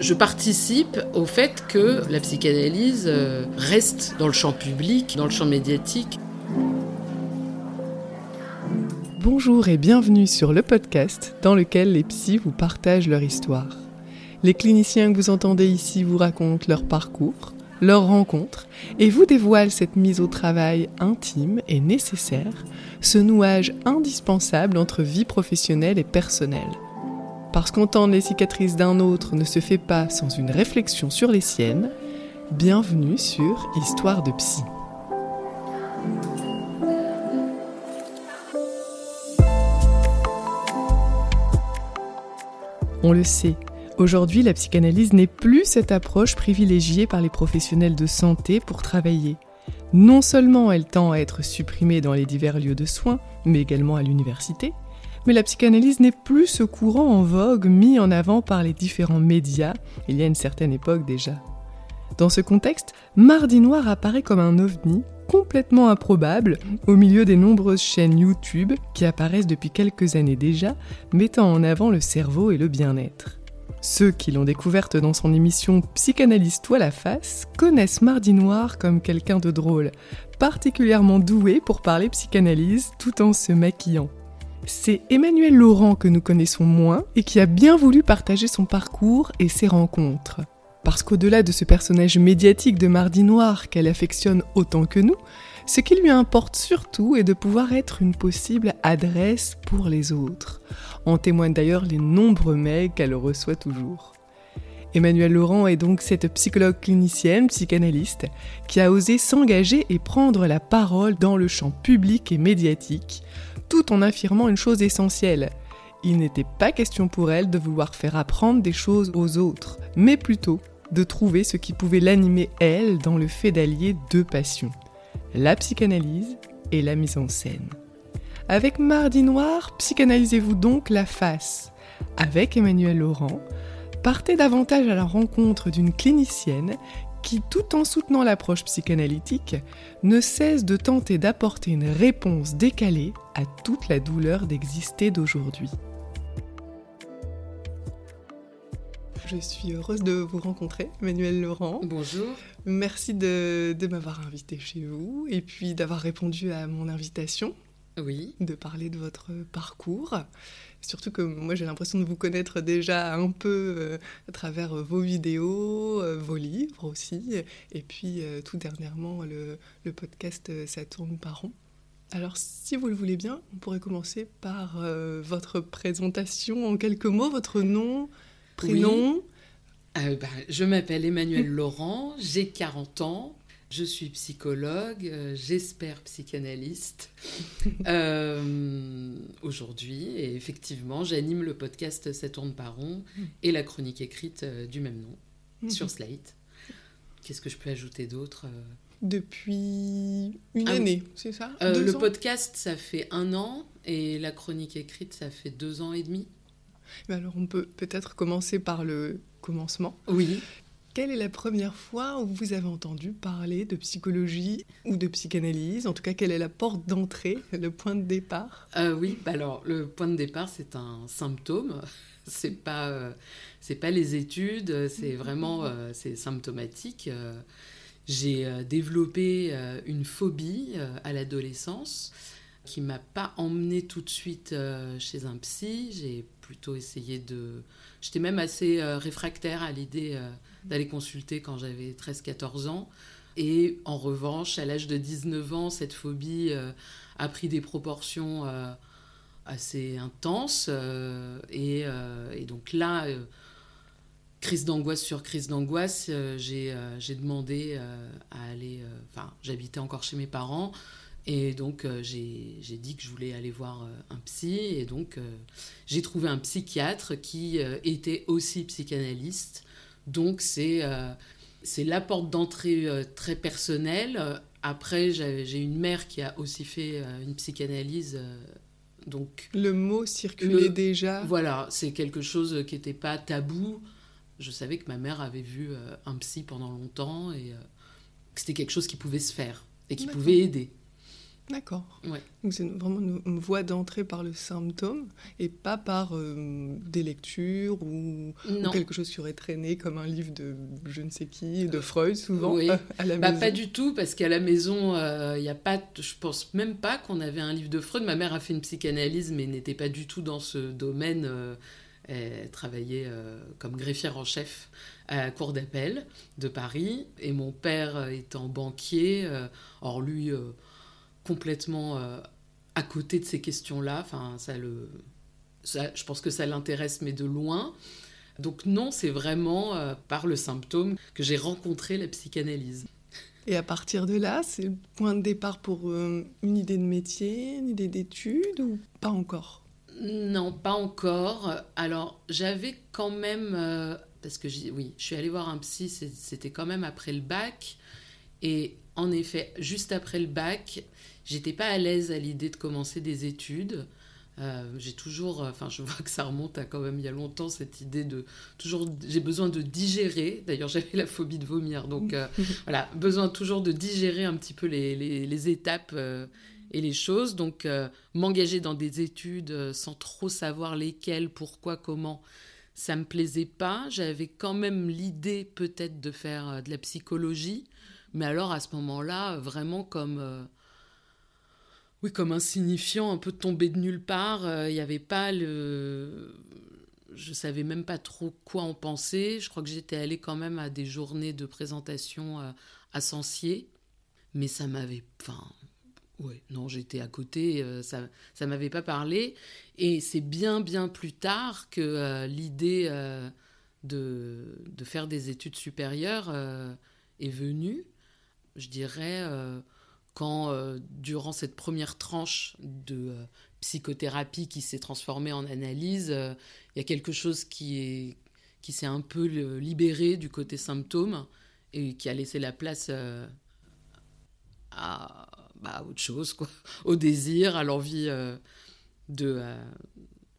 Je participe au fait que la psychanalyse euh, reste dans le champ public, dans le champ médiatique. Bonjour et bienvenue sur le podcast dans lequel les psys vous partagent leur histoire. Les cliniciens que vous entendez ici vous racontent leur parcours, leurs rencontres et vous dévoilent cette mise au travail intime et nécessaire, ce nouage indispensable entre vie professionnelle et personnelle. Parce qu'entendre les cicatrices d'un autre ne se fait pas sans une réflexion sur les siennes, bienvenue sur Histoire de Psy. On le sait, aujourd'hui la psychanalyse n'est plus cette approche privilégiée par les professionnels de santé pour travailler. Non seulement elle tend à être supprimée dans les divers lieux de soins, mais également à l'université, mais la psychanalyse n'est plus ce courant en vogue mis en avant par les différents médias il y a une certaine époque déjà. Dans ce contexte, Mardi Noir apparaît comme un ovni complètement improbable au milieu des nombreuses chaînes YouTube qui apparaissent depuis quelques années déjà, mettant en avant le cerveau et le bien-être. Ceux qui l'ont découverte dans son émission Psychanalyse toi la face connaissent Mardi Noir comme quelqu'un de drôle, particulièrement doué pour parler psychanalyse tout en se maquillant. C'est Emmanuel Laurent que nous connaissons moins et qui a bien voulu partager son parcours et ses rencontres. Parce qu'au-delà de ce personnage médiatique de Mardi Noir qu'elle affectionne autant que nous, ce qui lui importe surtout est de pouvoir être une possible adresse pour les autres. En témoignent d'ailleurs les nombreux mails qu'elle reçoit toujours. Emmanuel Laurent est donc cette psychologue clinicienne, psychanalyste, qui a osé s'engager et prendre la parole dans le champ public et médiatique, tout en affirmant une chose essentielle. Il n'était pas question pour elle de vouloir faire apprendre des choses aux autres, mais plutôt de trouver ce qui pouvait l'animer elle dans le fait d'allier deux passions, la psychanalyse et la mise en scène. Avec Mardi Noir, psychanalysez-vous donc la face. Avec Emmanuel Laurent, partez davantage à la rencontre d'une clinicienne qui, tout en soutenant l'approche psychanalytique, ne cesse de tenter d'apporter une réponse décalée à toute la douleur d'exister d'aujourd'hui. Je suis heureuse de vous rencontrer, Emmanuel Laurent. Bonjour. Merci de, m'avoir invité chez vous et puis d'avoir répondu à mon invitation. Oui. De parler de votre parcours. Surtout que moi j'ai l'impression de vous connaître déjà un peu euh, à travers vos vidéos, euh, vos livres aussi, et puis euh, tout dernièrement le, podcast Ça tourne par rond. Alors si vous le voulez bien, on pourrait commencer par votre présentation en quelques mots, votre nom, prénom. Bah, je m'appelle Emmanuel Laurent, j'ai 40 ans, je suis psychologue, euh, j'espère psychanalyste euh, aujourd'hui. Et effectivement, j'anime le podcast Ça tourne par rond mm. et la chronique écrite euh, du même nom mm-hmm. sur Slate. Qu'est-ce que je peux ajouter d'autre Depuis une ah année, c'est ça? Le podcast, ça fait un an et la chronique écrite, ça fait deux ans et demi. alors on peut peut-être commencer par le commencement. Oui. Quelle est la première fois où vous avez entendu parler de psychologie ou de psychanalyse? En tout cas, quelle est la porte d'entrée, le point de départ? Euh, Oui, bah alors le point de départ, c'est un symptôme. C'est pas, euh, c'est pas les études, c'est vraiment euh, c'est symptomatique. J'ai développé une phobie à l'adolescence qui m'a pas emmené tout de suite chez un psy. J'ai plutôt essayé de. J'étais même assez réfractaire à l'idée d'aller consulter quand j'avais 13-14 ans. Et en revanche, à l'âge de 19 ans, cette phobie euh, a pris des proportions euh, assez intenses. Euh, et, donc là, crise d'angoisse sur crise d'angoisse, j'ai demandé à aller... Enfin, j'habitais encore chez mes parents. Et donc, j'ai dit que je voulais aller voir un psy. Et donc, j'ai trouvé un psychiatre qui était aussi psychanalyste donc c'est euh, c'est la porte d'entrée euh, très personnelle. Après, j'ai une mère qui a aussi fait euh, une psychanalyse. donc le mot circulait déjà. Voilà, c'est quelque chose qui n'était pas tabou. Je savais que ma mère avait vu un psy pendant longtemps et que c'était quelque chose qui pouvait se faire et qui pouvait aider. D'accord. Ouais. Donc c'est vraiment une, voie d'entrée par le symptôme et pas par euh, des lectures ou, quelque chose qui aurait traîné comme un livre de je ne sais qui, de Freud souvent oui. à la bah, maison. Pas du tout parce qu'à la maison, il euh, y a pas, je pense même pas qu'on avait un livre de Freud. Ma mère a fait une psychanalyse mais n'était pas du tout dans ce domaine. Euh, elle travaillait comme greffière en chef à la cour d'appel de Paris et mon père étant banquier, or lui complètement euh, à côté de ces questions-là. Enfin, ça le, je pense que ça l'intéresse, mais de loin. Donc non, c'est vraiment euh, par le symptôme que j'ai rencontré la psychanalyse. Et à partir de là, c'est le point de départ pour euh, une idée de métier, une idée d'études ou pas encore? Non, pas encore. Alors j'avais quand même, parce que oui, je suis allée voir un psy, c'était quand même après le bac. Et en effet, juste après le bac, J'étais pas à l'aise à l'idée de commencer des études. Euh, j'ai toujours, euh, enfin, je vois que ça remonte à quand même il y a longtemps cette idée de toujours, j'ai besoin de digérer. D'ailleurs, j'avais la phobie de vomir, donc euh, voilà, besoin toujours de digérer un petit peu les, les, étapes et les choses. Donc, m'engager dans des études sans trop savoir lesquelles, pourquoi, comment, ça me plaisait pas. J'avais quand même l'idée peut-être de faire de la psychologie, mais alors à ce moment-là, vraiment comme oui, comme insignifiant, un peu tombé de nulle part. Euh, il n'y avait pas le. Je savais même pas trop quoi en penser. Je crois que j'étais allée quand même à des journées de présentation euh, à Sancier, mais ça m'avait. Enfin, ouais, non, j'étais à côté. Euh, ça, ça m'avait pas parlé. Et c'est bien, bien plus tard que l'idée de, de faire des études supérieures est venue. Je dirais quand, euh, durant cette première tranche de euh, psychothérapie qui s'est transformée en analyse, euh, il y a quelque chose qui qui s'est un peu libéré du côté symptôme et qui a laissé la place à, bah, autre chose, quoi, au désir, à l'envie de,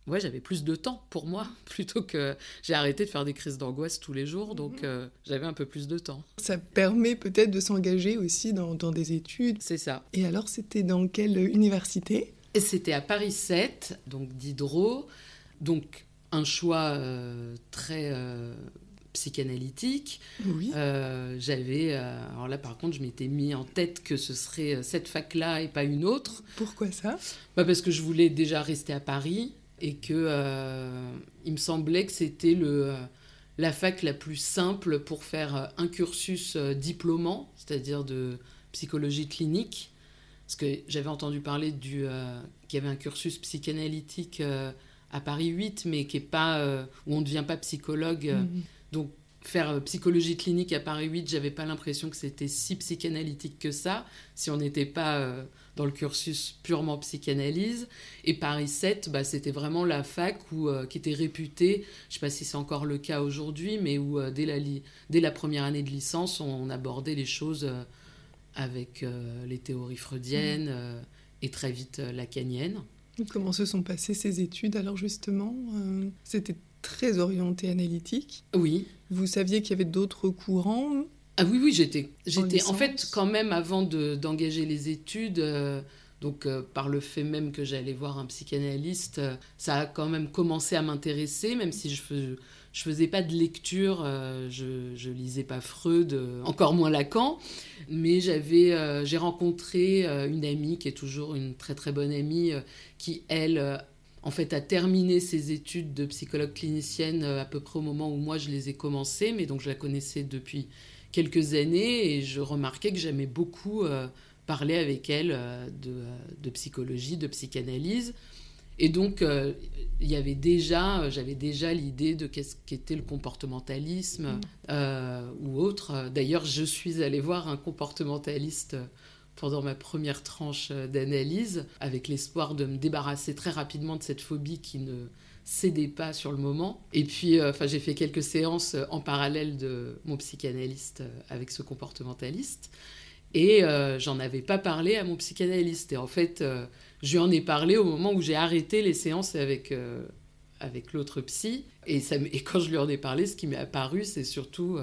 ouais, j'avais plus de temps pour moi, plutôt que j'ai arrêté de faire des crises d'angoisse tous les jours, donc mhm. euh, j'avais un peu plus de temps. Ça permet peut-être de s'engager aussi dans, dans, des études. C'est ça. Et alors, c'était dans quelle université? C'était à Paris 7, donc Diderot, donc un choix euh, très euh, psychanalytique. Oui. j'avais, alors là par contre, je m'étais mis en tête que ce serait cette fac-là et pas une autre. Pourquoi ça? Bah Parce que je voulais déjà rester à Paris et que euh, il me semblait que c'était le euh, la fac la plus simple pour faire euh, un cursus diplômant, c'est-à-dire de psychologie clinique, parce que j'avais entendu parler du qu'il y avait un cursus psychanalytique à Paris 8, mais qui est pas où on ne devient pas psychologue. Mhm. Donc faire psychologie clinique à Paris 8, j'avais pas l'impression que c'était si psychanalytique que ça, si on n'était pas dans le cursus purement psychanalyse. Et Paris 7, bah, c'était vraiment la fac euh, qui était réputée, je sais pas si c'est encore le cas aujourd'hui, mais où euh, dès, la dès la première année de licence, on, abordait les choses euh, avec les théories freudiennes et très vite lacaniennes. Comment se sont passées ces études alors justement? C'était très orienté analytique. Oui. Vous saviez qu'il y avait d'autres courants? Ah oui, oui, j'étais, j'étais en, fait quand même avant d'engager les études. Euh, donc, euh, par le fait même que j'allais voir un psychanalyste, euh, ça a quand même commencé à m'intéresser, même si je ne je faisais pas de lecture, je, je lisais pas Freud, encore moins Lacan, mais j'avais, j'ai rencontré une amie qui est toujours une très très bonne amie, qui elle, en fait, a terminé ses études de psychologue clinicienne à peu près au moment où moi je les ai commencées, mais donc je la connaissais depuis quelques années et je remarquais que j'aimais beaucoup euh, parler avec elle euh, euh, de, psychologie, de psychanalyse. Et donc, il y avait déjà, j'avais déjà l'idée de qu'est-ce qu'était le comportementalisme mm. ou autre. D'ailleurs, je suis allée voir un comportementaliste pendant ma première tranche d'analyse, avec l'espoir de me débarrasser très rapidement de cette phobie qui ne cédait pas sur le moment. Et puis, euh, j'ai fait quelques séances euh, en parallèle de mon psychanalyste euh, avec ce comportementaliste. Et j'en avais pas parlé à mon psychanalyste. Et en fait, je lui en ai parlé au moment où j'ai arrêté les séances avec, avec l'autre psy. Et quand je lui en ai parlé, ce qui m'est apparu, c'est surtout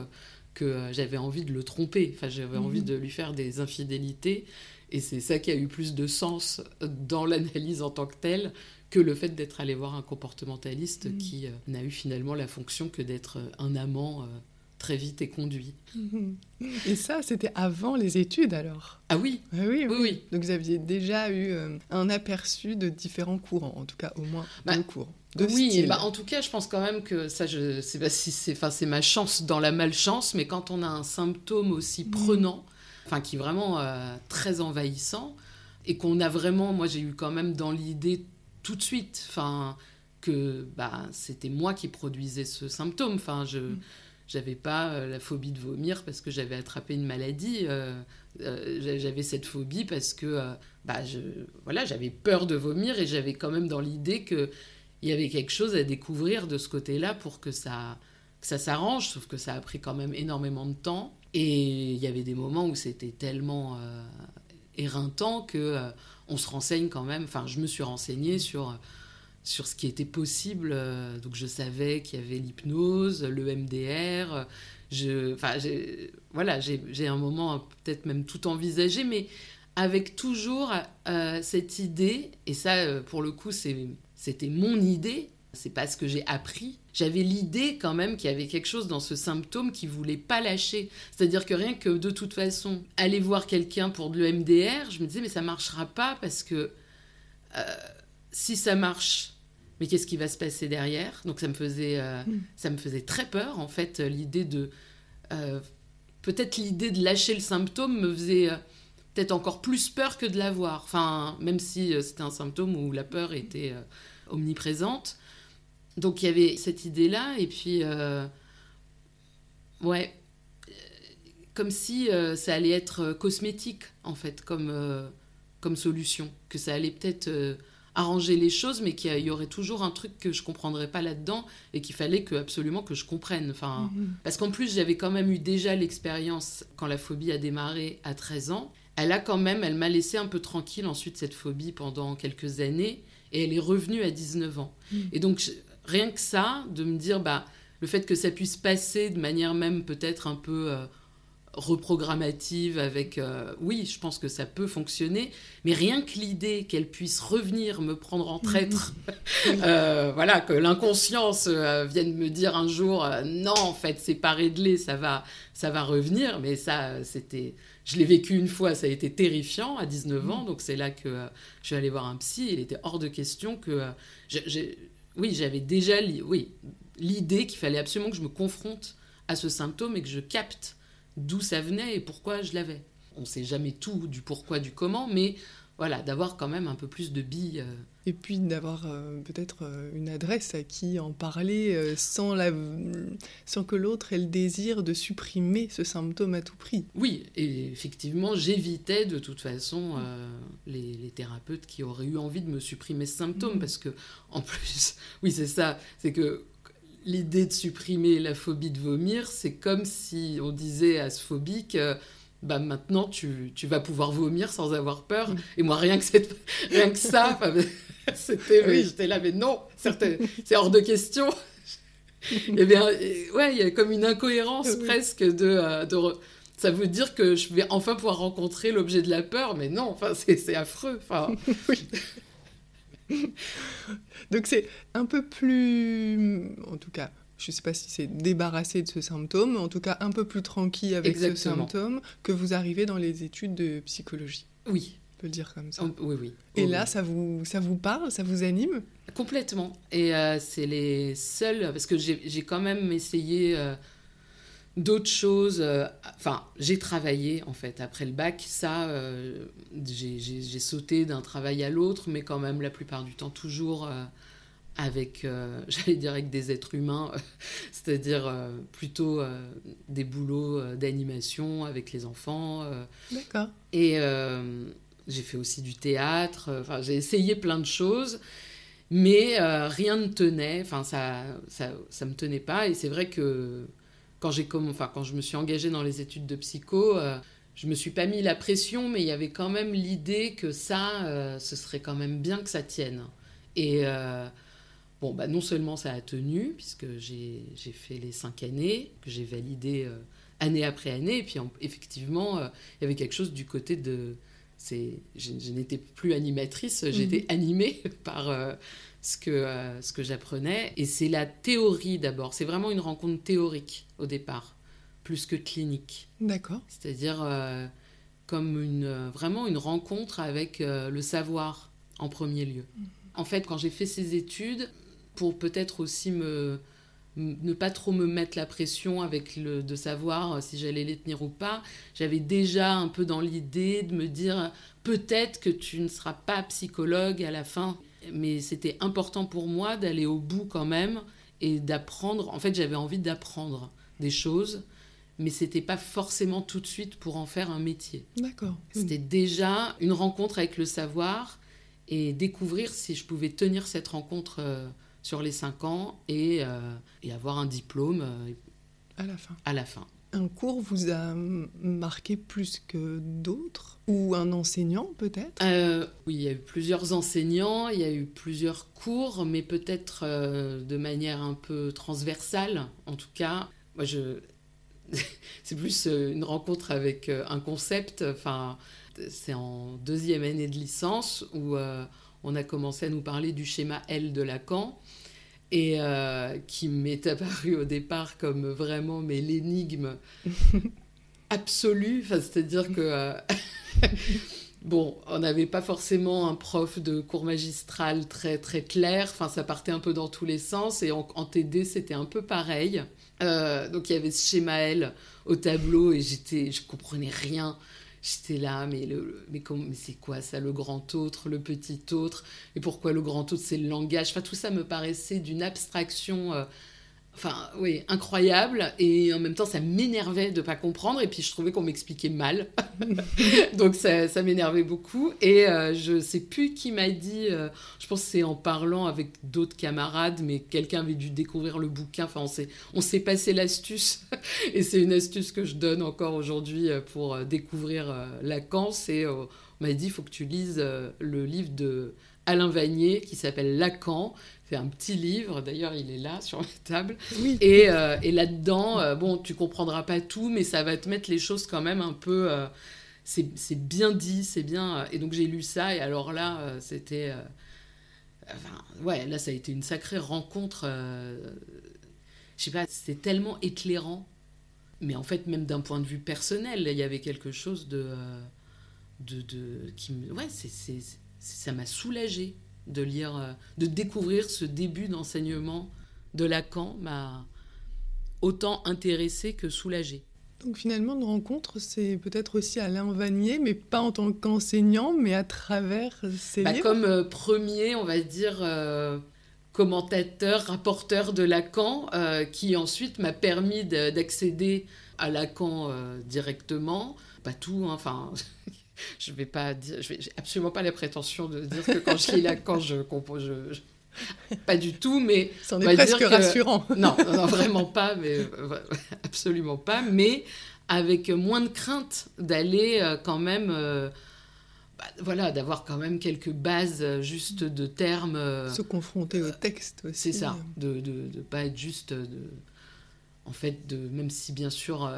que j'avais envie de le tromper. Enfin, j'avais envie Mhm. de lui faire des infidélités. Et c'est ça qui a eu plus de sens dans l'analyse en tant que telle que le fait d'être allé voir un comportementaliste Mhm. qui euh, n'a eu finalement la fonction que d'être euh, un amant euh, très vite et conduit. Et ça, c'était avant les études alors? Ah oui, Ah oui, oui, oui. Donc vous aviez déjà eu euh, un aperçu de différents courants, en tout cas au moins Bah, deux courants. Oui, bah, en tout cas, je pense quand même que ça, je sais pas si c'est, enfin, c'est ma chance dans la malchance, mais quand on a un symptôme aussi Mhm. prenant, enfin, qui est vraiment euh, très envahissant, et qu'on a vraiment, moi, j'ai eu quand même dans l'idée tout de suite, enfin, que bah, c'était moi qui produisais ce symptôme. Enfin, je Mhm. j'avais pas euh, la phobie de vomir parce que j'avais attrapé une maladie. euh, euh, j'a- j'avais cette phobie parce que bah, je, voilà, j'avais peur de vomir et j'avais quand même dans l'idée que il y avait quelque chose à découvrir de ce côté-là pour que ça, ça s'arrange, sauf que ça a pris quand même énormément de temps. Et il y avait des moments où c'était tellement euh, éreintant que euh, on se renseigne quand même. Enfin, je me suis renseignée sur sur ce qui était possible. euh, Donc, je savais qu'il y avait l'hypnose, le MDR. euh, enfin, voilà, j'ai un moment euh, peut-être même tout envisagé, mais avec toujours euh, cette idée, et ça, euh, pour le coup, c'est- c'était mon idée, c'est pas ce que j'ai appris. J'avais l'idée quand même qu'il y avait quelque chose dans ce symptôme qui voulait pas lâcher. C'est-à-dire que rien que de toute façon, aller voir quelqu'un pour de l'EMDR, je me disais, mais ça marchera pas parce que euh, si ça marche, mais qu'est-ce qui va se passer derrière? Donc ça me faisait, euh, Mm. ça me faisait très peur en fait. L'idée de euh, peut-être l'idée de lâcher le symptôme me faisait peut-être encore plus peur que de l'avoir. Enfin, même si c'était un symptôme où la peur était omniprésente. Donc il y avait cette idée-là, et puis, euh, ouais, comme si euh, ça allait être euh, cosmétique, en fait, comme, euh, comme solution. Que ça allait peut-être arranger les choses, mais qu'il y aurait toujours un truc que je comprendrais pas là-dedans, et qu'il fallait que, absolument que je comprenne. Enfin, Mhm. parce qu'en plus, j'avais quand même eu déjà l'expérience quand la phobie a démarré à 13 ans. Elle a quand même, elle m'a laissé un peu tranquille ensuite cette phobie pendant quelques années et elle est revenue à 19 ans. Mm. Et donc, je- rien que ça, de me dire, bah, le fait que ça puisse passer de manière même peut-être un peu euh, reprogrammative avec, euh, oui, je pense que ça peut fonctionner, mais rien que l'idée qu'elle puisse revenir me prendre en traître, euh, voilà, que l'inconscience vienne me dire un jour, non, en fait, c'est pas réglé, ça va, ça va revenir, mais ça, c'était, je l'ai vécu une fois, ça a été terrifiant à 19 ans, donc c'est là que euh, je suis allée voir un psy, il était hors de question que, euh, oui, j'avais déjà, li- oui, l'idée qu'il fallait absolument que je me confronte à ce symptôme et que je capte d'où ça venait et pourquoi je l'avais. On sait jamais tout du pourquoi, du comment, mais voilà, d'avoir quand même un peu plus de billes. euh, Et puis d'avoir euh, peut-être euh, une adresse à qui en parler euh, sans, la... sans que l'autre ait le désir de supprimer ce symptôme à tout prix. Oui, et effectivement, j'évitais de toute façon euh, les, les thérapeutes qui auraient eu envie de me supprimer ce symptôme, Mhm. parce que, en plus, oui, c'est ça, c'est que l'idée de supprimer la phobie de vomir, c'est comme si on disait à ce phobique. bah maintenant tu, tu vas pouvoir vomir sans avoir peur. Mhm. Et moi, rien que, cette- rien que ça, c'était, Oui. j'étais là, mais non, c'est hors de question. Eh bien, et- ouais, il y a comme une incohérence Oui. presque de, euh, de re- ça veut dire que je vais enfin pouvoir rencontrer l'objet de la peur, mais non, enfin, c'est affreux. Enfin, Donc c'est un peu plus, en tout cas, je ne sais pas si c'est débarrassé de ce symptôme, mais en tout cas un peu plus tranquille avec ce symptôme que vous arrivez dans les études de psychologie. oui, On peut le dire comme ça. Oui, oui. Et là, ça vous, ça vous parle, ça vous anime? Complètement. Et euh, c'est les seuls, parce que j'ai quand même essayé euh, d'autres choses. euh, Enfin, j'ai travaillé en fait après le bac. Ça, j'ai sauté d'un travail à l'autre, mais quand même la plupart du temps toujours avec, euh, j'allais dire avec des êtres humains, c'est-à-dire euh, plutôt des boulots d'animation avec les enfants. D'accord. et j'ai fait aussi du théâtre. euh, Enfin, j'ai essayé plein de choses, mais euh, rien ne tenait. Enfin, ça, ça, ça me tenait pas. Et c'est vrai que quand j'ai enfin, quand je me suis engagée dans les études de psycho, euh, je me suis pas mis la pression, mais il y avait quand même l'idée que ça, euh, ce serait quand même bien que ça tienne. Et bon, bah, non seulement ça a tenu, puisque j'ai fait les cinq années, que j'ai validé année après année. Et puis effectivement, il y avait quelque chose du côté de... Je, je n'étais plus animatrice, j'étais mhm. animée par ce que, ce que j'apprenais. Et c'est la théorie d'abord. C'est vraiment une rencontre théorique au départ, plus que clinique. D'accord. C'est-à-dire comme une, vraiment une rencontre avec le savoir en premier lieu. Mhm. En fait, quand j'ai fait ces études, pour peut-être aussi me ne pas trop me mettre la pression avec le de savoir si j'allais les tenir ou pas. J'avais déjà un peu dans l'idée de me dire peut-être que tu ne seras pas psychologue à la fin, mais c'était important pour moi d'aller au bout quand même et d'apprendre. En fait, j'avais envie d'apprendre des choses, mais c'était pas forcément tout de suite pour en faire un métier. D'accord. C'était déjà une rencontre avec le savoir et découvrir si je pouvais tenir cette rencontre. Sur les cinq ans et, euh, et avoir un diplôme euh, à la fin. À la fin. Un cours vous a marqué plus que d'autres? Ou un enseignant peut-être? Euh, Oui, il y a eu plusieurs enseignants, il y a eu plusieurs cours, mais peut-être de manière un peu transversale. En tout cas, moi, je... c'est plus une rencontre avec un concept. Enfin, c'est en deuxième année de licence où on a commencé à nous parler du schéma L de Lacan et euh, qui m'est apparu au départ comme vraiment mais l'énigme absolue. c'est-à-dire que euh, bon, on n'avait pas forcément un prof de cours magistral très très clair. Enfin, ça partait un peu dans tous les sens et en, TD c'était un peu pareil. Euh, donc il y avait ce schéma L au tableau et j'étais, je comprenais rien. J'étais là, mais, le, mais, mais c'est quoi ça, le grand autre, le petit autre? Et pourquoi le grand autre, c'est le langage? Enfin, tout ça me paraissait d'une abstraction euh, Enfin, oui, incroyable. Et en même temps, ça m'énervait de ne pas comprendre. Et puis, je trouvais qu'on m'expliquait mal. Donc, ça, ça m'énervait beaucoup. Et euh, je ne sais plus qui m'a dit, euh, je pense que c'est en parlant avec d'autres camarades, mais quelqu'un avait dû découvrir le bouquin. Enfin, on s'est passé l'astuce. et c'est une astuce que je donne encore aujourd'hui euh, pour découvrir Lacan. C'est, on m'a dit, il faut que tu lises le livre de Alain Vanier qui s'appelle Lacan. C'est un petit livre, d'ailleurs il est là sur la table. Et, euh, et là-dedans, euh, bon, tu comprendras pas tout, mais ça va te mettre les choses quand même un peu... Euh, c'est bien dit, c'est bien... Et donc j'ai lu ça, et alors là, c'était... Enfin, ouais, là ça a été une sacrée rencontre. Je sais pas, c'est tellement éclairant. Mais en fait, même d'un point de vue personnel, il y avait quelque chose de... de, de qui Ouais, c'est ça m'a soulagée de lire, euh, de découvrir ce début d'enseignement de Lacan m'a autant intéressé que soulagée. Donc finalement, une rencontre, c'est peut-être aussi Alain Vanier, mais pas en tant qu'enseignant, mais à travers ses bah, livres. Comme euh, premier, on va dire, euh, commentateur, rapporteur de Lacan, qui ensuite m'a permis d'accéder à Lacan directement. Pas tout, hein, enfin, je vais pas dire, je vais absolument pas la prétention de dire que quand je lis Lacan, je compose, pas du tout, mais c'en est presque rassurant. Non, non, vraiment pas, mais euh, absolument pas, mais avec moins de crainte d'aller euh, quand même. Euh, bah, voilà, d'avoir quand même quelques bases juste de termes. Se confronter au texte aussi. C'est ça, de ne pas être juste. De, en fait, de, même si bien sûr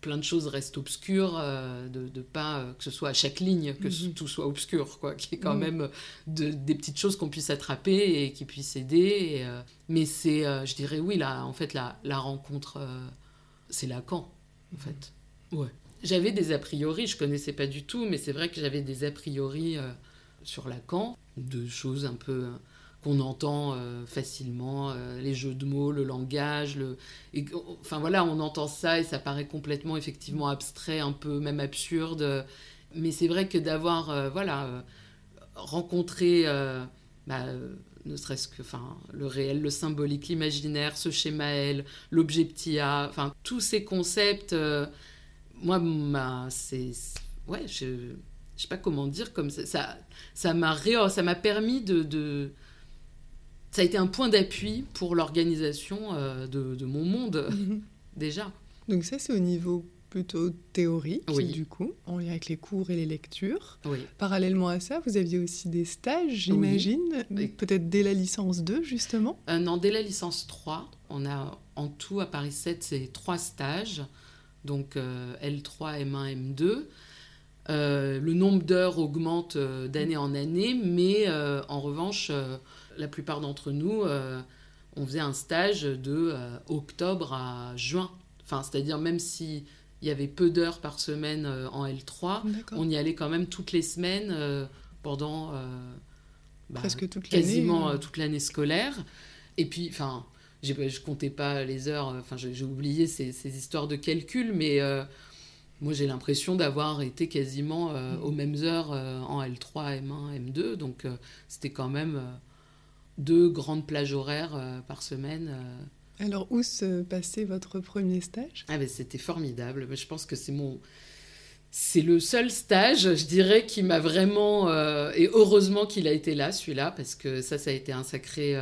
plein de choses restent obscures, euh, de, de, pas euh, que ce soit à chaque ligne que mhm. tout soit obscur, quoi, qu'il y ait quand mhm. même de, des petites choses qu'on puisse attraper et qui puissent aider. Euh, mais c'est, je dirais oui, là, en fait, la, la rencontre, c'est Lacan, en mhm. fait. Ouais. J'avais des a priori, je connaissais pas du tout, mais c'est vrai que j'avais des a priori sur Lacan, de choses un peu qu'on entend euh, facilement, euh, les jeux de mots, le langage, le... enfin voilà, on entend ça et ça paraît complètement effectivement abstrait, un peu même absurde. Mais c'est vrai que d'avoir euh, voilà rencontré bah, ne serait-ce que enfin le réel, le symbolique, l'imaginaire, ce schéma L, l'objet enfin tous ces concepts, moi c'est ouais je je sais pas comment dire comme ça ça m'a ça m'a permis de ça a été un point d'appui pour l'organisation euh, de, mon monde, mhm. déjà. Donc ça, c'est au niveau plutôt théorique, du coup, en lien avec les cours et les lectures. Parallèlement à ça, vous aviez aussi des stages, j'imagine, peut-être dès la licence 2, justement? Euh, Non, dès la licence 3. On a en tout, à Paris 7, c'est trois stages. donc L3, M1, M2. le nombre d'heures augmente d'année en année, mais en revanche, la plupart d'entre nous, on faisait un stage de octobre à juin. Enfin, c'est-à-dire même si il y avait peu d'heures par semaine en L3, on y allait quand même toutes les semaines pendant bah, Presque toute quasiment toute l'année scolaire. Et puis, enfin, je comptais pas les heures, enfin, j'ai oublié ces, ces, histoires de calcul, mais euh, moi j'ai l'impression d'avoir été quasiment euh, aux mêmes heures euh, en L3, M1, M2, donc c'était quand même deux grandes plages horaires par semaine. Alors, où se passait votre premier stage? Ah ben, C'était formidable. Je pense que c'est mon. C'est le seul stage, je dirais, qui m'a vraiment. et heureusement qu'il a été là, celui-là, parce que ça, ça a été un sacré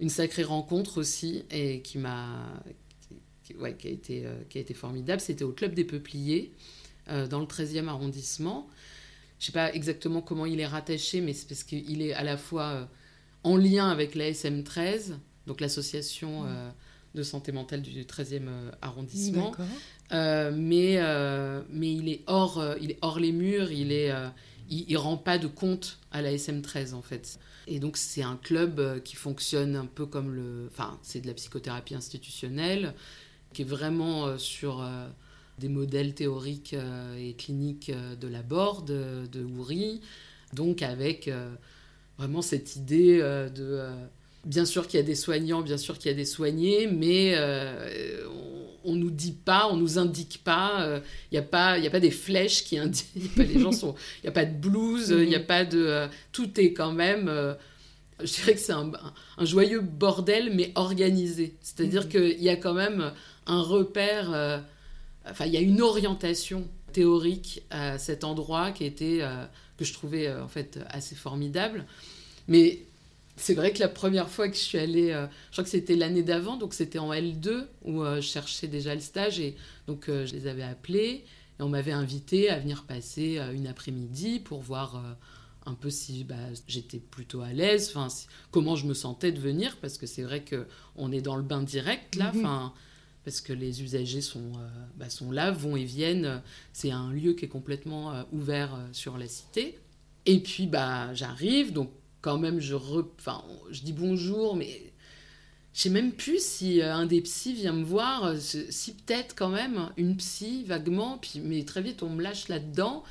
une sacrée rencontre aussi et qui m'a qui, ouais, qui, a été, euh, qui a été formidable. C'était au Club des Peupliers, euh, dans le 13e arrondissement. Je ne sais pas exactement comment il est rattaché, mais c'est parce qu'il est à la fois euh, en lien avec la SM13, donc l'association mmh. de santé mentale du 13e arrondissement. mais, mais il, est hors, il est hors les murs, il est il, ne rend pas de compte à la SM13 en fait. Et donc c'est un club euh, qui fonctionne un peu comme le... Enfin, c'est de la psychothérapie institutionnelle, qui est vraiment euh, sur euh, des modèles théoriques et cliniques de la Borde, de Houry, donc avec vraiment cette idée de... Bien sûr qu'il y a des soignants, bien sûr qu'il y a des soignés, mais on nous dit pas, on nous indique pas, il euh, n'y a pas, il a pas des flèches qui indiquent, les gens sont, il n'y a pas de blues, il n'y a mhm. pas de, euh, tout est quand même, euh, je dirais que c'est un, joyeux bordel mais organisé, c'est-à-dire mhm. qu'il y a quand même un repère, enfin il y a une orientation théorique à cet endroit qui était que je trouvais en fait assez formidable, mais c'est vrai que la première fois que je suis allée, euh, je crois que c'était l'année d'avant, donc c'était en L2 où euh, je cherchais déjà le stage et donc euh, je les avais appelés et on m'avait invité à venir passer une après-midi pour voir un peu si bah, j'étais plutôt à l'aise, enfin comment je me sentais de venir parce que c'est vrai que on est dans le bain direct là, mhm. Parce que les usagers sont, bah, sont là, vont et viennent. C'est un lieu qui est complètement ouvert sur la cité. Et puis bah j'arrive donc quand même, je, enfin, je dis bonjour, mais je sais même plus si euh, un des psys vient me voir, euh, si peut-être quand même une psy vaguement, puis mais très vite on me lâche là-dedans.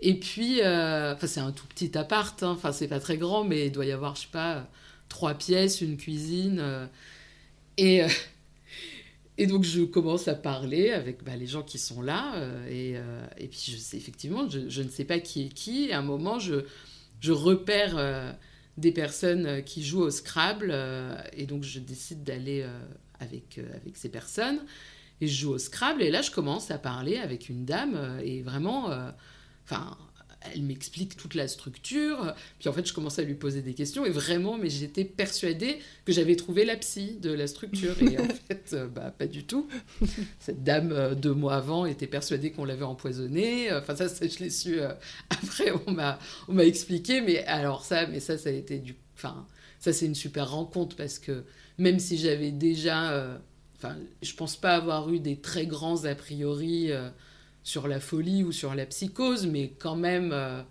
Et puis, euh, c'est un tout petit appart, hein, enfin c'est pas très grand, mais il doit y avoir je sais pas trois pièces, une cuisine, et et donc je commence à parler avec bah, les gens qui sont là, et, et puis effectivement, je, ne sais pas qui est qui. À un moment, je repère des personnes euh, qui jouent au Scrabble. Euh, et donc, je décide d'aller euh, avec, avec ces personnes. Et je joue au Scrabble. Et là, je commence à parler avec une dame. Et vraiment, enfin, elle m'explique toute la structure. Puis en fait, je commence à lui poser des questions. Et vraiment, mais j'étais persuadée que j'avais trouvé la psy de la structure. Et en fait, bah, pas du tout. Cette dame, deux mois avant, était persuadée qu'on l'avait empoisonnée. Enfin, ça, je l'ai su après. On m'a, on m'a expliqué. Mais alors, ça, mais ça, ça a été du. Enfin, ça, c'est une super rencontre parce que même si j'avais déjà. Euh, enfin, je pense pas avoir eu des très grands a priori. Euh, sur la folie ou sur la psychose, mais quand même... Euh,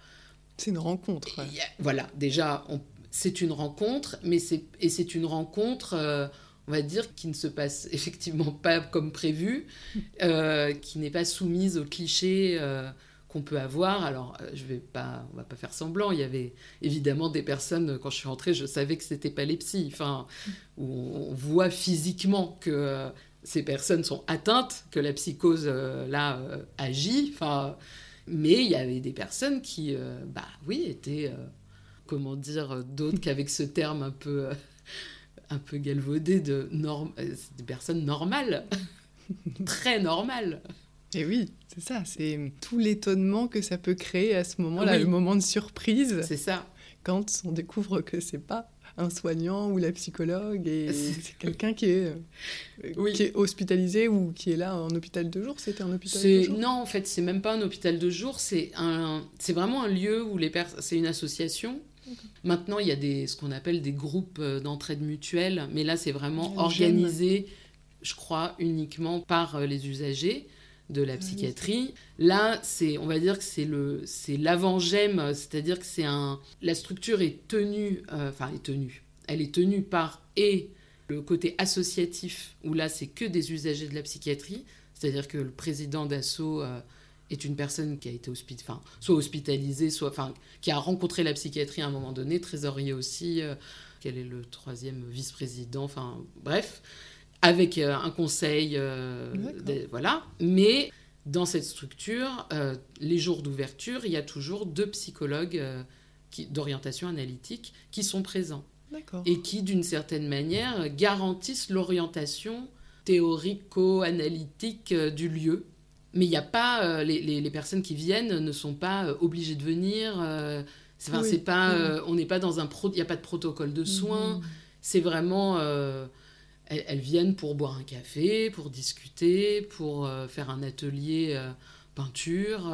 c'est une rencontre. voilà, déjà, c'est une rencontre, mais c'est et c'est une rencontre, euh, on va dire, qui ne se passe effectivement pas comme prévu, euh, qui n'est pas soumise aux clichés qu'on peut avoir. Alors, je vais pas, on va pas faire semblant. Il y avait évidemment des personnes quand je suis rentrée, je savais que c'était pas les psys. Enfin, où on voit physiquement que ces personnes sont atteintes, que la psychose euh, là euh, agit. Enfin, mais il y avait des personnes qui, euh, bah oui, étaient, comment dire, d'autres qu'avec ce terme un peu, un peu galvaudé de norm des personnes normales, très normales. Et oui, c'est ça, c'est tout l'étonnement que ça peut créer à ce moment-là, le moment de surprise. C'est ça. Quand on découvre que c'est pas un soignant ou la psychologue et c'est quelqu'un qui est, euh, qui est hospitalisé ou qui est là en hôpital de jour C'était un hôpital de jour? Non, en fait, c'est même pas un hôpital de jour, c'est un, c'est vraiment un lieu où les personnes, c'est une association. Maintenant, il y a des, ce qu'on appelle des groupes euh, d'entraide mutuelle, mais là, c'est vraiment organisé, je crois, uniquement par euh, les usagers. De la psychiatrie. Là, c'est, on va dire que c'est le, c'est l'avant-gemme, c'est-à-dire que c'est un, la structure est tenue, euh, est tenue, elle est tenue par et le côté associatif où là c'est que des usagers de la psychiatrie, c'est-à-dire que le président d'Asso euh, est une personne qui a été enfin, soit hospitalisée, soit enfin, qui a rencontré la psychiatrie à un moment donné, trésorier aussi, euh, quel est le troisième vice-président, enfin bref, avec euh, un conseil, euh, voilà. Mais dans cette structure, les jours d'ouverture, il y a toujours deux psychologues d'orientation analytique qui sont présents et qui, d'une certaine manière, garantissent l'orientation théorico-analytique du lieu mais il n'y a pas euh, les, les, personnes qui viennent ne sont pas euh, obligées de venir. Euh, enfin, c'est pas, on n'est pas dans un pro, il n'y a pas de protocole de soins. C'est vraiment, elles, viennent pour boire un café, pour discuter, pour faire un atelier peinture.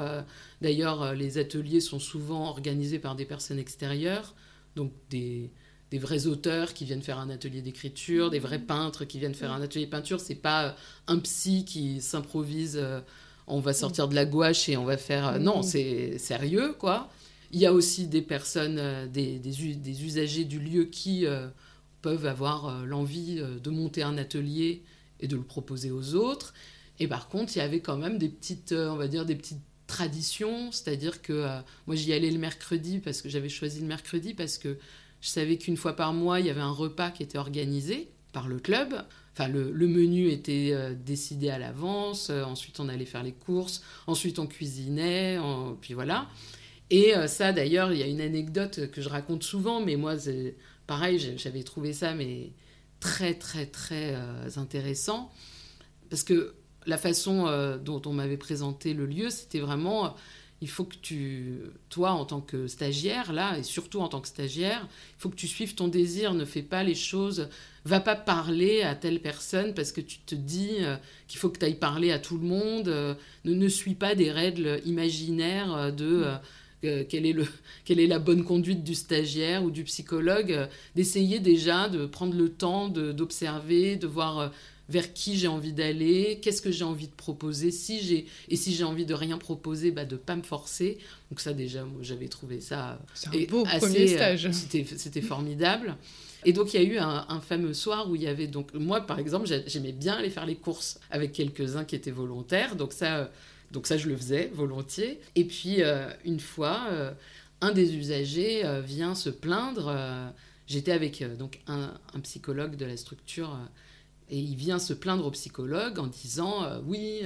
D'ailleurs, les ateliers sont souvent organisés par des personnes extérieures, donc des, des vrais auteurs qui viennent faire un atelier d'écriture, des vrais peintres qui viennent faire un atelier de peinture. C'est pas un psy qui s'improvise on va sortir de la gouache et on va faire... Euh, non, c'est sérieux, quoi. Il y a aussi des personnes, euh, des, des, usagers du lieu qui euh, peuvent avoir l'envie de monter un atelier et de le proposer aux autres. Et par contre, il y avait quand même des petites, on va dire, des petites traditions, c'est-à-dire que moi j'y allais le mercredi parce que j'avais choisi le mercredi parce que je savais qu'une fois par mois, il y avait un repas qui était organisé par le club. Enfin, le, menu était euh, décidé à l'avance. Euh, ensuite, on allait faire les courses. Ensuite, on cuisinait. puis voilà. Et euh, ça, d'ailleurs, il y a une anecdote que je raconte souvent, mais moi, pareil, j'avais trouvé ça mais très, très, très intéressant. Parce que la façon dont on m'avait présenté le lieu, c'était vraiment il faut que tu, toi, en tant que stagiaire, là, et surtout en tant que stagiaire, il faut que tu suives ton désir, ne fais pas les choses, va pas parler à telle personne parce que tu te dis euh, qu'il faut que tu ailles parler à tout le monde, euh, ne, ne suis pas des règles imaginaires euh, quelle, est le, quelle est la bonne conduite du stagiaire ou du psychologue, d'essayer déjà de prendre le temps d'observer, de, voir vers qui j'ai envie d'aller, qu'est-ce que j'ai envie de proposer, si j'ai et si j'ai envie de rien proposer, bah de pas me forcer. Donc ça déjà, moi j'avais trouvé ça un beau premier stage. C'était formidable. Et donc il y a eu un, fameux soir où il y avait donc moi par exemple j'aimais bien aller faire les courses avec quelques-uns qui étaient volontaires. Donc ça donc ça je le faisais volontiers. Et puis euh, une fois euh, un des usagers euh, vient se plaindre. J'étais avec donc un, psychologue de la structure et il vient se plaindre au psychologue en disant Oui,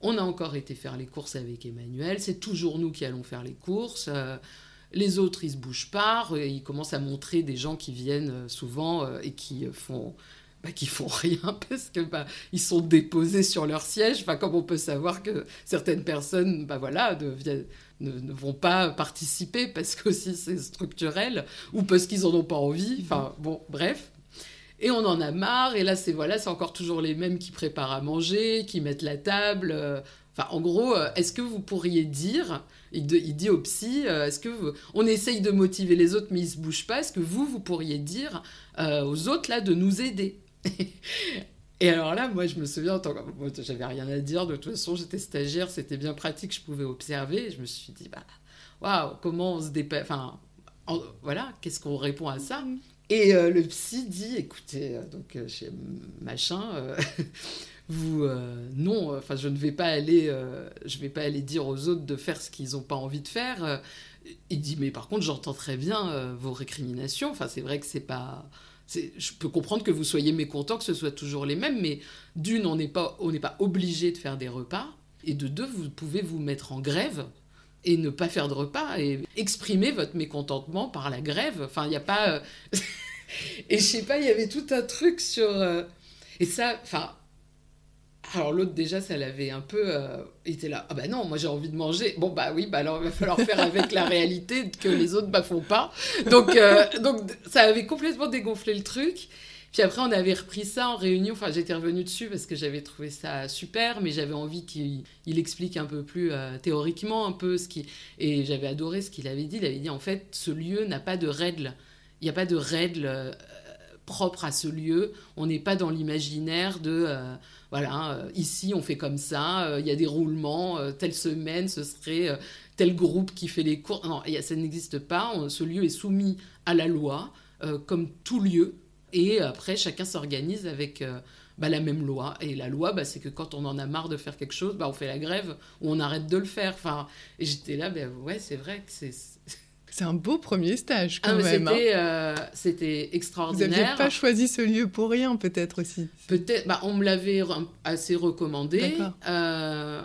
on a encore été faire les courses avec Emmanuel, c'est toujours nous qui allons faire les courses. Les autres, ils se bougent pas. Et il commence à montrer des gens qui viennent souvent et qui font. Bah, qui font rien parce que bah, ils sont déposés sur leur siège. Enfin, comme on peut savoir que certaines personnes, bah voilà, ne, ne, vont pas participer parce que aussi c'est structurel ou parce qu'ils en ont pas envie. Enfin, bon, bref. Et on en a marre. Et là, c'est voilà, c'est encore toujours les mêmes qui préparent à manger, qui mettent la table. Euh. Enfin, en gros, euh, est-ce que vous pourriez dire, il, dit au psy, euh, est-ce que on essaye de motiver les autres, mais ils se bougent pas. Est-ce que vous, vous pourriez dire aux autres là de nous aider? Et alors là, moi, je me souviens, j'avais rien à dire. De toute façon, j'étais stagiaire, c'était bien pratique, je pouvais observer. Et je me suis dit, bah, waouh, comment on se dépêche. Enfin, voilà, qu'est-ce qu'on répond à ça? Mmh. Et euh, le psy dit, écoutez, euh, donc euh, chez machin, vous, non, enfin, je ne vais pas aller, je vais pas aller dire aux autres de faire ce qu'ils n'ont pas envie de faire. Il dit, mais par contre, j'entends très bien vos récriminations. Enfin, c'est vrai que c'est pas, je peux comprendre que vous soyez mécontent que ce soit toujours les mêmes, mais d'une, on n'est pas, pas obligé de faire des repas, et de deux, vous pouvez vous mettre en grève et ne pas faire de repas et exprimer votre mécontentement par la grève. Enfin, il n'y a pas. Euh, et je sais pas, il y avait tout un truc sur. Euh, et ça, enfin. Alors l'autre déjà, ça l'avait un peu. Euh, était là. Ah bah non, moi j'ai envie de manger. Bon bah oui, bah alors il va falloir faire avec la réalité que les autres bah font pas. Donc donc ça avait complètement dégonflé le truc. Puis après, on avait repris ça en réunion. Enfin, j'étais revenue dessus parce que j'avais trouvé ça super, mais j'avais envie qu'il explique un peu plus euh, théoriquement un peu ce qui. Et j'avais adoré ce qu'il avait dit. Il avait dit en fait, ce lieu n'a pas de règles. Il n'y a pas de règles euh, propre à ce lieu. On n'est pas dans l'imaginaire de euh, voilà, euh, ici on fait comme ça, euh, il y a des roulements, telle semaine ce serait tel groupe qui fait les cours. Non, ça n'existe pas. ce lieu est soumis à la loi, comme tout lieu. Et après, chacun s'organise avec bah, la même loi. Et la loi, bah, c'est que quand on en a marre de faire quelque chose, bah, on fait la grève ou on arrête de le faire. Enfin, et j'étais là, ben ouais, c'est vrai que c'est c'est un beau premier stage quand ah, même. Hein. Euh, c'était extraordinaire. Vous n'aviez pas choisi ce lieu pour rien peut-être aussi Peut-être, bah, on me l'avait assez recommandé. Euh,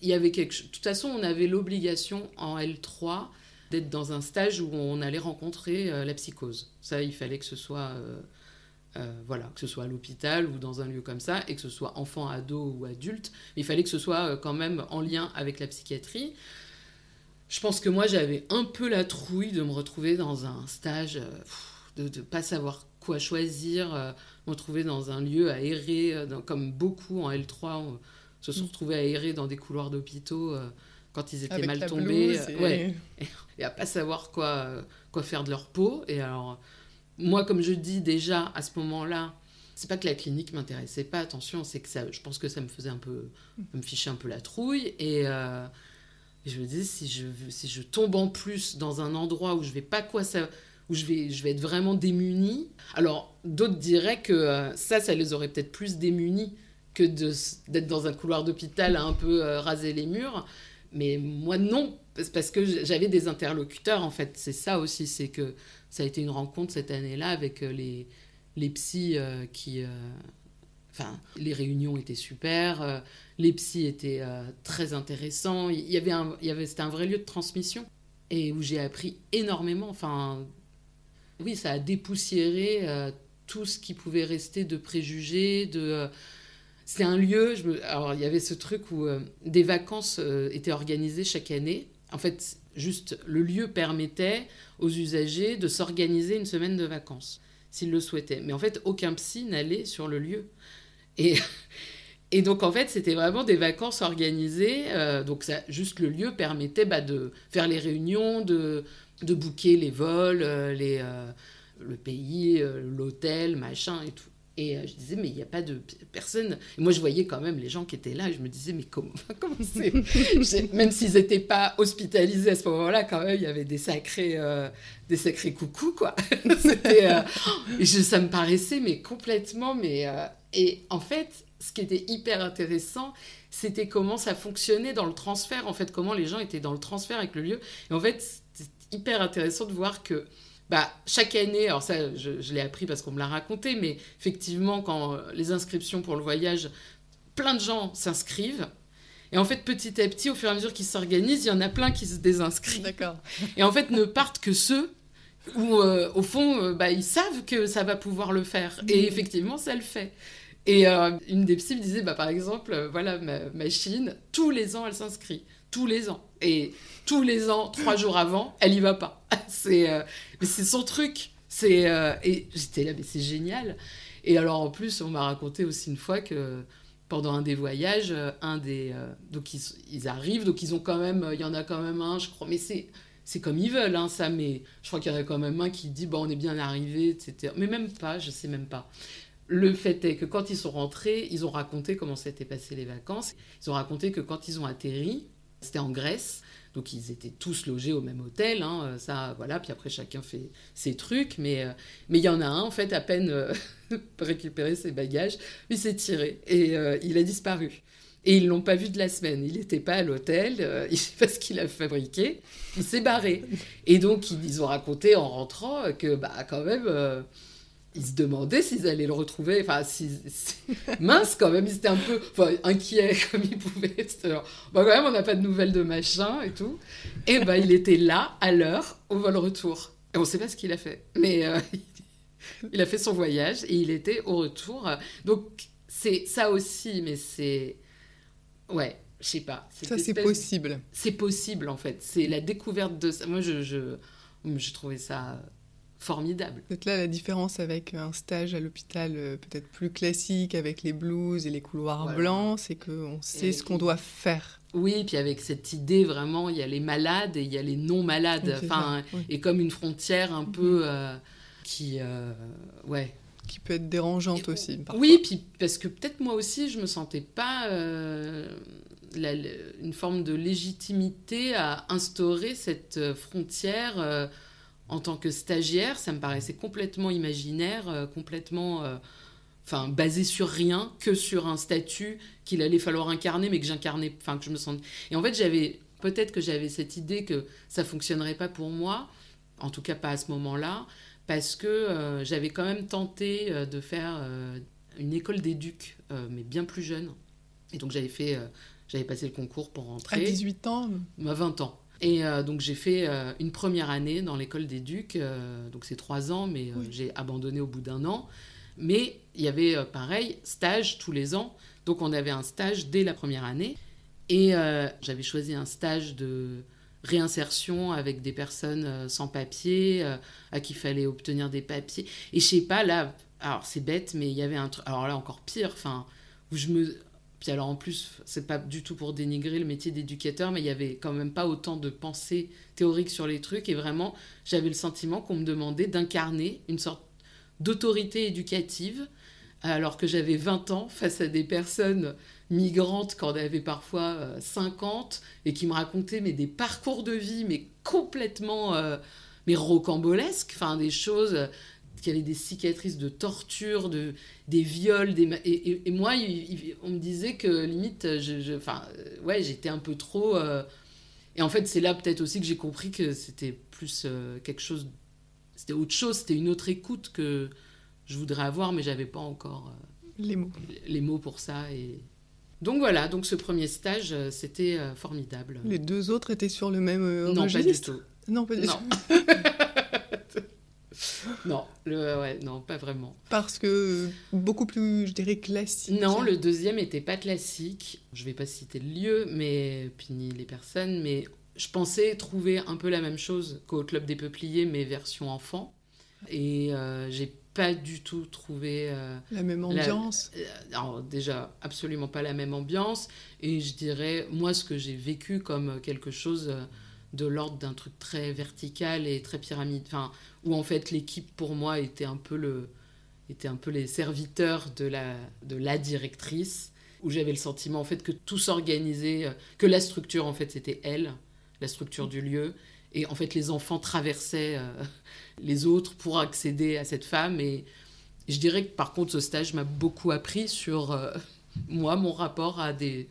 il y avait quelque De toute façon, on avait l'obligation en L3 d'être dans un stage où on allait rencontrer euh, la psychose. Ça, il fallait que ce soit... voilà, que ce soit à l'hôpital ou dans un lieu comme ça, et que ce soit enfant, ado ou adulte, mais il fallait que ce soit quand même en lien avec la psychiatrie. Je pense que moi, j'avais un peu la trouille de me retrouver dans un stage, euh, de ne pas savoir quoi choisir, euh, me retrouver dans un lieu à errer, euh, comme beaucoup en L3 on se sont mm. retrouvés à errer dans des couloirs d'hôpitaux quand ils étaient mal tombés. et... Ouais. Et, à pas savoir quoi, quoi faire de leur peau. Et alors, moi, comme je dis déjà à ce moment-là, c'est pas que la clinique m'intéressait pas, attention, c'est que ça, je pense que ça me faisait un peu, me fichait un peu la trouille. Et. Et je me disais, si je, si je tombe en plus dans un endroit où je vais pas quoi ça où je vais, je vais être vraiment démunie. Alors, d'autres diraient que euh, ça, ça les aurait peut-être plus démunis que d'être dans un couloir d'hôpital à un peu euh, raser les murs. Mais moi, non, parce que j'avais des interlocuteurs, en fait. C'est ça aussi, c'est que ça a été une rencontre cette année-là avec euh, les, les psys qui... Enfin, les réunions étaient super les psys étaient euh, très intéressants. Il y avait un, il y avait, c'était un vrai lieu de transmission et où j'ai appris énormément. Enfin, oui, ça a dépoussiéré euh, tout ce qui pouvait rester de préjugés, de euh, c'est un lieu. Alors, il y avait ce truc où des vacances étaient organisées chaque année. En fait, juste le lieu permettait aux usagers de s'organiser une semaine de vacances s'ils le souhaitaient. Mais en fait, aucun psy n'allait sur le lieu. Et et donc, en fait, c'était vraiment des vacances organisées. Euh, donc, juste le lieu permettait bah, de faire les réunions, de, de booker les vols, euh, les, euh, le pays, l'hôtel, machin et tout. Et je disais, mais il n'y a pas de personne. Moi, je voyais quand même les gens qui étaient là. Et je me disais, mais comment, comment Même s'ils n'étaient pas hospitalisés à ce moment-là, quand même, il y avait des sacrés, des sacrés coucous, quoi. Ça me paraissait, mais complètement. Mais, et en fait, ce qui était hyper intéressant, c'était comment ça fonctionnait dans le transfert, en fait, comment les gens étaient dans le transfert avec le lieu. Et en fait, c'est hyper intéressant de voir que bah, chaque année, alors ça, je, l'ai appris parce qu'on me l'a raconté, mais effectivement, quand les inscriptions pour le voyage, plein de gens s'inscrivent. Et en fait, petit à petit, au fur et à mesure qu'ils s'organisent, il y en a plein qui se désinscrivent. D'accord. Et en fait, ne partent que ceux où, euh, au fond, euh, bah, ils savent que ça va pouvoir le faire. Et effectivement, ça le fait. Et euh, une des psys me disait, bah, par exemple, euh, voilà, ma machine, tous les ans, elle s'inscrit. Tous les ans. Et tous les ans, trois jours avant, elle y va pas. c'est, euh, c'est son truc. C'est, et j'étais là, mais c'est génial. Et alors, en plus, on m'a raconté aussi une fois que pendant un des voyages, un des. donc, ils, arrivent, donc ils ont quand même. Il y en a quand même un, je crois. Mais c'est. C'est comme ils veulent, hein, ça, mais je crois qu'il y en a quand même un qui dit, bon, on est bien arrivé, etc. Mais même pas, je sais même pas. Le fait est que quand ils sont rentrés, ils ont raconté comment s'étaient passées les vacances. Ils ont raconté que quand ils ont atterri, c'était en Grèce, donc ils étaient tous logés au même hôtel, hein, ça, voilà. Puis après chacun fait ses trucs, mais euh, mais il y en a un en fait à peine euh, récupéré ses bagages, il s'est tiré et euh, il a disparu. Et ils l'ont pas vu de la semaine. Il n'était pas à l'hôtel, il sait pas ce qu'il a fabriqué. Il s'est barré. Et donc ils, ont raconté en rentrant que bah quand même ils se demandaient s'ils allaient le retrouver. Enfin, si, mince quand même, ils étaient un peu enfin, inquiets comme ils pouvaient. Bah, quand même, on n'a pas de nouvelles de machin et tout. Et bah, il était là, à l'heure, au vol retour. Et on ne sait pas ce qu'il a fait. Mais euh, il a fait son voyage et il était au retour. Donc, c'est ça aussi, mais c'est. Ouais, je sais pas. Ça, c'est possible. C'est possible, en fait. C'est la découverte de ça. Moi, je, je, je trouvais ça formidable. Peut-être là la différence avec un stage à l'hôpital euh, peut-être plus classique avec les blouses et les couloirs blancs, c'est qu'on sait ce qu'on doit faire. Oui, puis avec cette idée vraiment, il y a les malades et il y a les non malades, enfin, et comme une frontière un peu mhm. euh, qui, ouais, qui peut être dérangeante aussi. Parfois. Oui, puis parce que peut-être moi aussi, je me sentais pas une forme de légitimité à instaurer cette frontière en tant que stagiaire. Ça me paraissait complètement imaginaire, complètement enfin basé sur rien que sur un statut qu'il allait falloir incarner mais que j'incarnais enfin que je me sens. Et en fait j'avais peut-être que j'avais cette idée que ça fonctionnerait pas pour moi en tout cas pas à ce moment-là parce que euh, j'avais quand même tenté euh, de faire euh, une école d'éduc mais bien plus jeune. Et donc j'avais fait j'avais passé le concours pour rentrer. À 18 ans? À 20 ans et donc j'ai fait une première année dans l'école d'éduc, donc c'est trois ans, mais j'ai abandonné au bout d'un an. Mais il y avait euh, pareil, stage tous les ans. Donc on avait un stage dès la première année. Et euh, j'avais choisi un stage de réinsertion avec des personnes euh, sans papier, à qui il fallait obtenir des papiers. Et je sais pas, là, alors c'est bête, mais il y avait un truc, alors là encore pire, enfin, où je me. Puis alors en plus, c'est pas du tout pour dénigrer le métier d'éducateur, mais il y avait quand même pas autant de pensées théoriques sur les trucs. Et vraiment, j'avais le sentiment qu'on me demandait d'incarner une sorte d'autorité éducative, alors que j'avais 20 ans face à des personnes migrantes en avaient parfois 50 euh, et qui me racontaient mais des parcours de vie mais complètement euh, mais rocambolesques, enfin des choses qui avaient des cicatrices de torture, de, des viols, des, et, moi, on me disait que limite, je, enfin, euh, ouais, j'étais un peu trop. et en fait, c'est là peut-être aussi que j'ai compris que c'était plus quelque chose c'était autre chose, c'était une autre écoute que je voudrais avoir, mais j'avais pas encore euh, les mots. Les mots pour ça. Et... Donc voilà, donc ce premier stage, euh, c'était euh, formidable. Les deux autres étaient sur le même non, pas du tout. Non, pas du non. non, le, ouais, non, pas vraiment. Parce que beaucoup plus, je dirais, classique. Non, le deuxième était pas classique. Je vais pas citer le lieu, mais puis ni les personnes, mais je pensais trouver un peu la même chose qu'au Club des Peupliers, mais version enfant. Et euh, j'ai pas du tout trouvé euh, la même ambiance. Euh, alors déjà absolument pas la même ambiance. Et je dirais moi ce que j'ai vécu comme quelque chose de l'ordre d'un truc très vertical et très pyramide. Enfin où en fait l'équipe pour moi était un peu le était un peu les serviteurs de la de la directrice où j'avais le sentiment en fait que tout s'organisait que la structure en fait c'était elle la structure du lieu. Et en fait, les enfants traversaient euh, les autres pour accéder à cette femme. Et, je dirais que par contre, ce stage m'a beaucoup appris sur euh, moi, mon rapport à des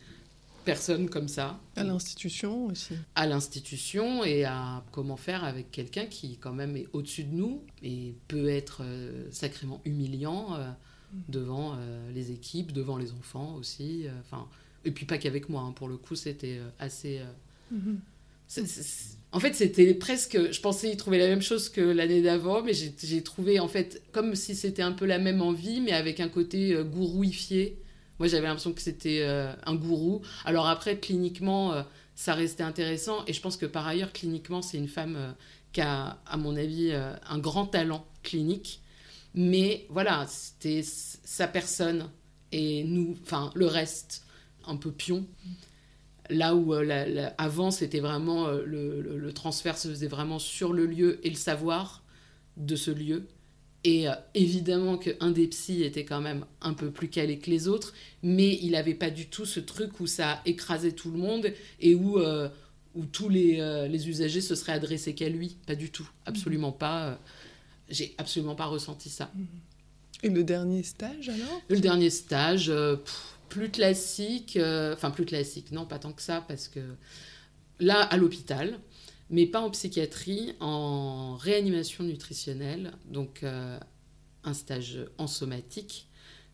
personnes comme ça. À l'institution aussi. À l'institution et à comment faire avec quelqu'un qui quand même est au-dessus de nous et peut être euh, sacrément humiliant devant les équipes, devant les enfants aussi. Enfin, et puis pas qu'avec moi, hein. pour le coup, c'était assez... Mhm. En fait, c'était presque. Je pensais y trouver la même chose que l'année d'avant, mais j'ai trouvé, en fait, comme si c'était un peu la même envie, mais avec un côté euh, gourouifié. Moi, j'avais l'impression que c'était euh, un gourou. Alors après, cliniquement, euh, ça restait intéressant. Et je pense que par ailleurs, cliniquement, c'est une femme qui a, à mon avis, un grand talent clinique. Mais voilà, c'était sa personne et nous, enfin, le reste, un peu pion. Là où euh, avant, c'était vraiment euh, le, transfert se faisait vraiment sur le lieu et le savoir de ce lieu. Et euh, évidemment qu'un des psys était quand même un peu plus calé que les autres, mais il n'avait pas du tout ce truc où ça écrasait tout le monde et où, où tous les, les, usagers se seraient adressés qu'à lui. Pas du tout, absolument mmh. pas. J'ai absolument pas ressenti ça. Et le dernier stage alors? Le dernier stage, plus classique, euh, enfin plus classique, non pas tant que ça, parce que là, à l'hôpital, mais pas en psychiatrie, en réanimation nutritionnelle, donc euh, un stage en somatique,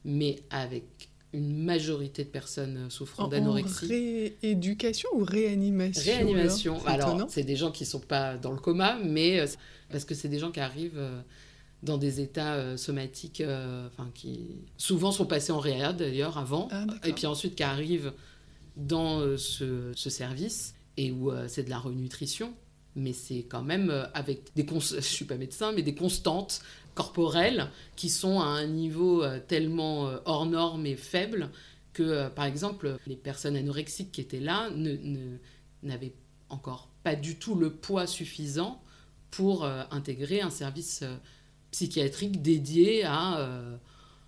mais avec une majorité de personnes souffrant d'anorexie. Rééducation ou réanimation Réanimation. Alors, c'est des gens qui sont pas dans le coma, mais euh, parce que c'est des gens qui arrivent dans des états euh, somatiques, euh, enfin qui souvent sont passés en réa d'ailleurs avant, ah, et puis ensuite qui arrivent dans euh, ce, service et où c'est de la renutrition, mais c'est quand même avec des je suis pas médecin, mais des constantes corporelles qui sont à un niveau tellement hors norme et faible que par exemple les personnes anorexiques qui étaient là n'avaient encore pas du tout le poids suffisant pour intégrer un service psychiatriques dédiés à, euh,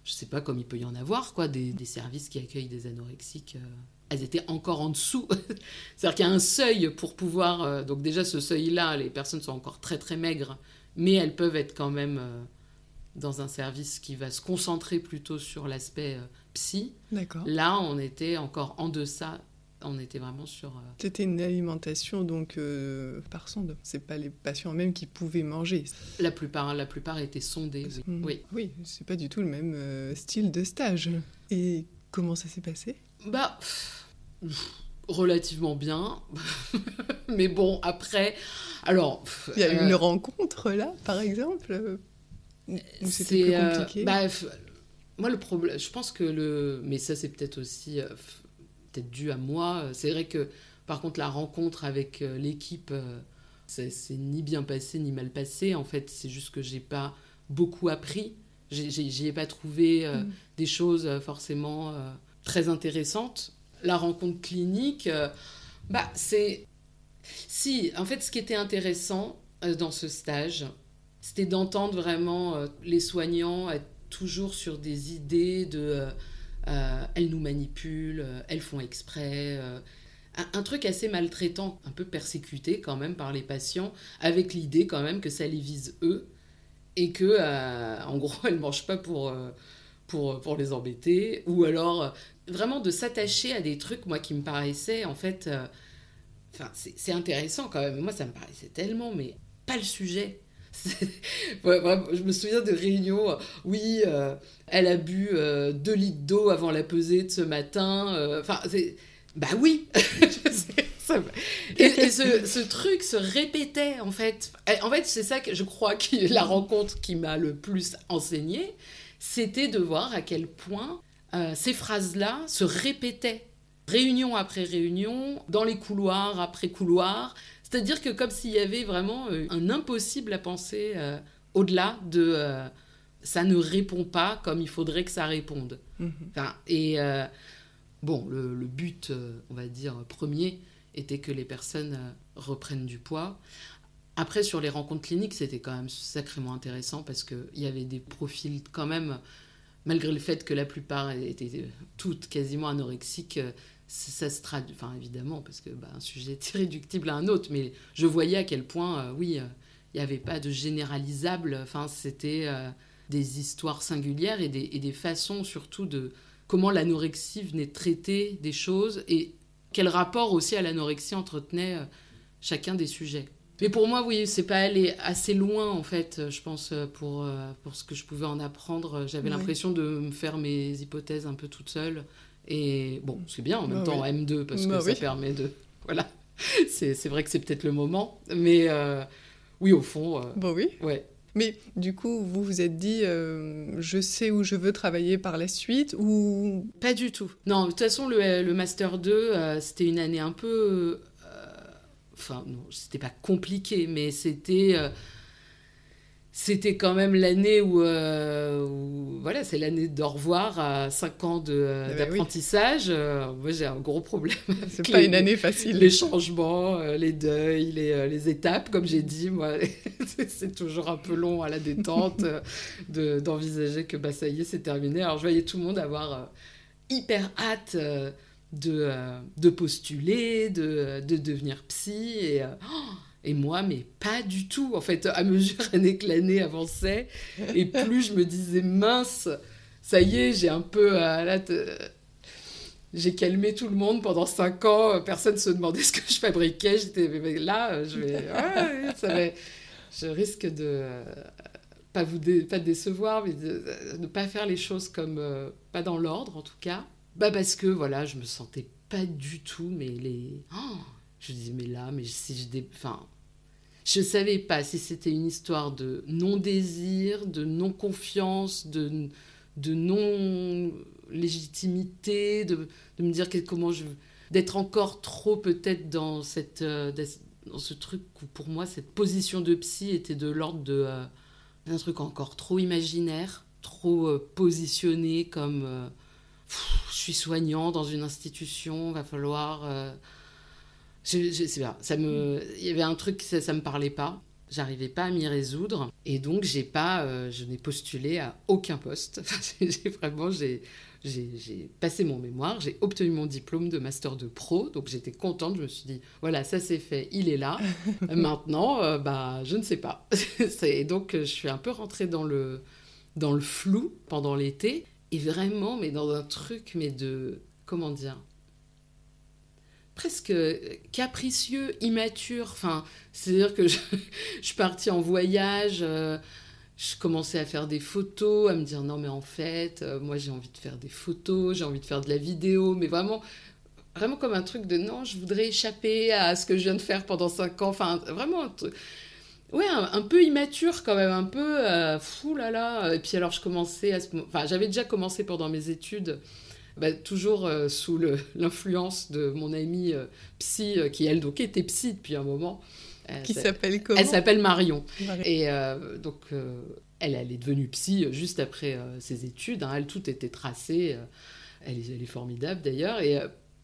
je sais pas comme il peut y en avoir, quoi, des services qui accueillent des anorexiques. Elles étaient encore en dessous. C'est-à-dire qu'il y a un seuil pour pouvoir. euh, donc, déjà, ce seuil-là, les personnes sont encore très très maigres, mais elles peuvent être quand même euh, dans un service qui va se concentrer plutôt sur l'aspect euh, psy. D'accord. Là, on était encore en deçà. On était vraiment sur. C'était une alimentation donc par sonde. C'est pas les patients même qui pouvaient manger. la plupart, la plupart étaient sondés. oui. Mm. Oui. Oui, c'est pas du tout le même style de stage. Et comment ça s'est passé? Bah, pff, relativement bien. Mais bon, après, alors. Il y a eu euh, une rencontre là, par exemple euh, c'était plus euh, compliqué bah, moi, le problème, je pense que le. Mais ça, c'est peut-être aussi. peut-être dû à moi. C'est vrai que, par contre, la rencontre avec l'équipe, s'est ni bien passé ni mal passé. En fait, c'est juste que j'ai pas beaucoup appris. J'y ai pas trouvé euh, Mm. des choses forcément euh, très intéressantes. La rencontre clinique, euh, bah, c'est. Si, en fait, ce qui était intéressant euh, dans ce stage, c'était d'entendre vraiment euh, les soignants être toujours sur des idées de elles nous manipulent, elles font exprès. un, truc assez maltraitant, un peu persécuté quand même par les patients, avec l'idée quand même que ça les vise eux et que, en gros, elles mangent pas pour, pour, pour les embêter, ou alors vraiment de s'attacher à des trucs, moi, qui me paraissaient en fait. euh, c'est intéressant quand même. Moi, ça me paraissait tellement, mais pas le sujet. Je me souviens de réunions. euh, Oui, euh, elle a bu 2 litres d'eau avant la pesée de ce matin. Enfin. Bah oui Et, et ce, truc se répétait, en fait. En fait, c'est ça que je crois que la rencontre qui m'a le plus enseigné, c'était de voir à quel point euh, ces phrases-là se répétaient réunion après réunion, dans les couloirs après couloirs. C'est-à-dire que comme s'il y avait vraiment euh, un impossible à penser euh, au-delà de euh, ça ne répond pas comme il faudrait que ça réponde. Mhm. Enfin, et euh, bon, le, le but, on va dire, premier, était que les personnes reprennent du poids. Après, sur les rencontres cliniques, c'était quand même sacrément intéressant parce qu'il y avait des profils quand même, malgré le fait que la plupart étaient toutes quasiment anorexiques, euh, ça se traduit, enfin évidemment, parce que bah, un sujet est irréductible à un autre, mais je voyais à quel point, euh, oui, euh, il n'y avait pas de généralisable, enfin c'était euh, des histoires singulières et des, et des façons surtout de comment l'anorexie venait traiter des choses et quel rapport aussi à l'anorexie entretenait euh, chacun des sujets. Mais pour moi, oui, c'est pas aller assez loin, en fait, je pense, euh, pour, euh, pour ce que je pouvais en apprendre. J'avais Ouais. l'impression de me faire mes hypothèses un peu toute seule. Et bon, c'est bien en même Bah temps oui. M2, parce Bah que oui. ça permet de... Voilà. C'est c'est vrai que c'est peut-être le moment. Mais euh, oui, au fond, euh, Bon oui. ouais. Mais du coup, vous vous êtes dit, euh, je sais où je veux travailler par la suite, ou Pas du tout. Non, de toute façon, le, le Master 2, euh, c'était une année un peu... Enfin, non, c'était pas compliqué, mais c'était... euh, c'était quand même l'année où, euh, où- Voilà, c'est l'année d'au revoir à 5 ans de, euh, Eh ben oui. d'apprentissage. Euh, moi, j'ai un gros problème. c'est Les- pas une année facile Les changements, les deuils, les, les étapes, comme j'ai dit, moi, c'est toujours un peu long à la détente de- d'envisager que bah, ça y est, c'est terminé. Alors je voyais tout le monde avoir hyper hâte de, euh, de postuler, de, de devenir psy. Et, euh, et moi, mais pas du tout. En fait, à mesure année que l'année avançait, et plus je me disais, mince, ça y est, j'ai un peu... euh, là, j'ai calmé tout le monde pendant cinq ans. Personne se demandait ce que je fabriquais. J'étais là, je vais, ça va- je risque de pas vous pas décevoir, mais de ne pas faire les choses comme pas dans l'ordre en tout cas. Bah parce que voilà, je me sentais pas du tout. Mais les, Oh je disais mais là, mais si je dé... enfin, je savais pas si c'était une histoire de non désir, de non confiance, de de non légitimité, de, de me dire comment je d'être encore trop peut-être dans cette euh, dans ce truc où pour moi cette position de psy était de l'ordre de euh, un truc encore trop imaginaire, trop euh, positionné comme je suis soignant dans une institution, va falloir euh, je, je sais pas, ça me il y avait un truc ça ça me parlait pas. J'arrivais pas à m'y résoudre. Et donc, j'ai pas, je n'ai postulé à aucun poste. j'ai vraiment, j'ai j'ai passé mon mémoire, j'ai obtenu mon diplôme de master de pro, donc j'étais contente, je me suis dit, voilà, ça c'est fait, il est là. Maintenant, euh, bah, je ne sais pas. et donc, je suis un peu rentrée dans le, dans le flou pendant l'été, et vraiment, mais dans un truc, mais de, comment dire, presque capricieux, immature. Enfin, c'est-à-dire que je, je, en voyage. Euh, je commençais à faire des photos, à me dire non mais en fait, euh, moi j'ai envie de faire des photos, j'ai envie de faire de la vidéo, mais vraiment, vraiment comme un truc de non, je voudrais échapper à ce que je viens de faire pendant cinq ans, enfin vraiment ouais, un, peu immature quand même, un peu euh, fou là là. Et puis alors je commençais à ce enfin j'avais déjà commencé pendant mes études. Bah, toujours euh, sous l'influence de mon amie psy, qui elle donc était psy depuis un moment, qui s'appelle comment? Elle s'appelle Marion. Et euh, donc, euh, elle, elle est devenue psy juste après euh, ses études. Hein. Elle, tout était tracé. Elle est, elle, est, formidable d'ailleurs. Et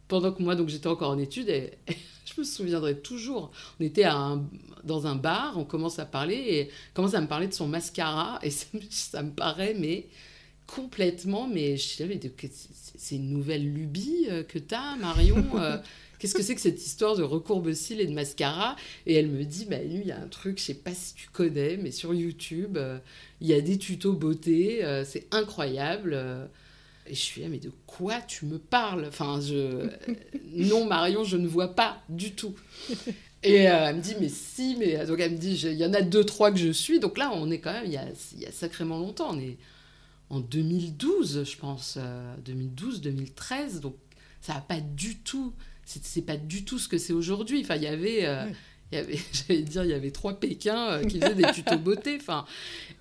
pendant que moi, donc j'étais encore en études, et, je me souviendrai toujours. On était à dans un bar, on commence à parler et commence à me parler de son mascara. Et ça, ça me paraît, mais complètement, mais je savais, c'est une nouvelle lubie que tu as, Marion. Qu'est-ce que c'est que cette histoire de recourbe cils et de mascara? Et elle me dit, bah, il y a un truc, je sais pas si tu connais, mais sur YouTube, euh, il y a des tutos beauté, euh, c'est incroyable. Euh. Et je suis là, mais de quoi tu me parles? Enfin, je... non, Marion, je ne vois pas du tout. Et elle me dit, mais si, mais... Donc elle me dit, il y en a deux, trois que je suis. Donc là, on est quand même, il y a, y a sacrément longtemps. On est en 2012, je pense. 2012, 2013. Donc ça n'a pas du tout c'est pas du tout ce que c'est aujourd'hui. Enfin, il y avait. Euh, il y avait, j'allais dire, il y avait trois Pékins euh, qui faisaient des tutos beauté. Enfin,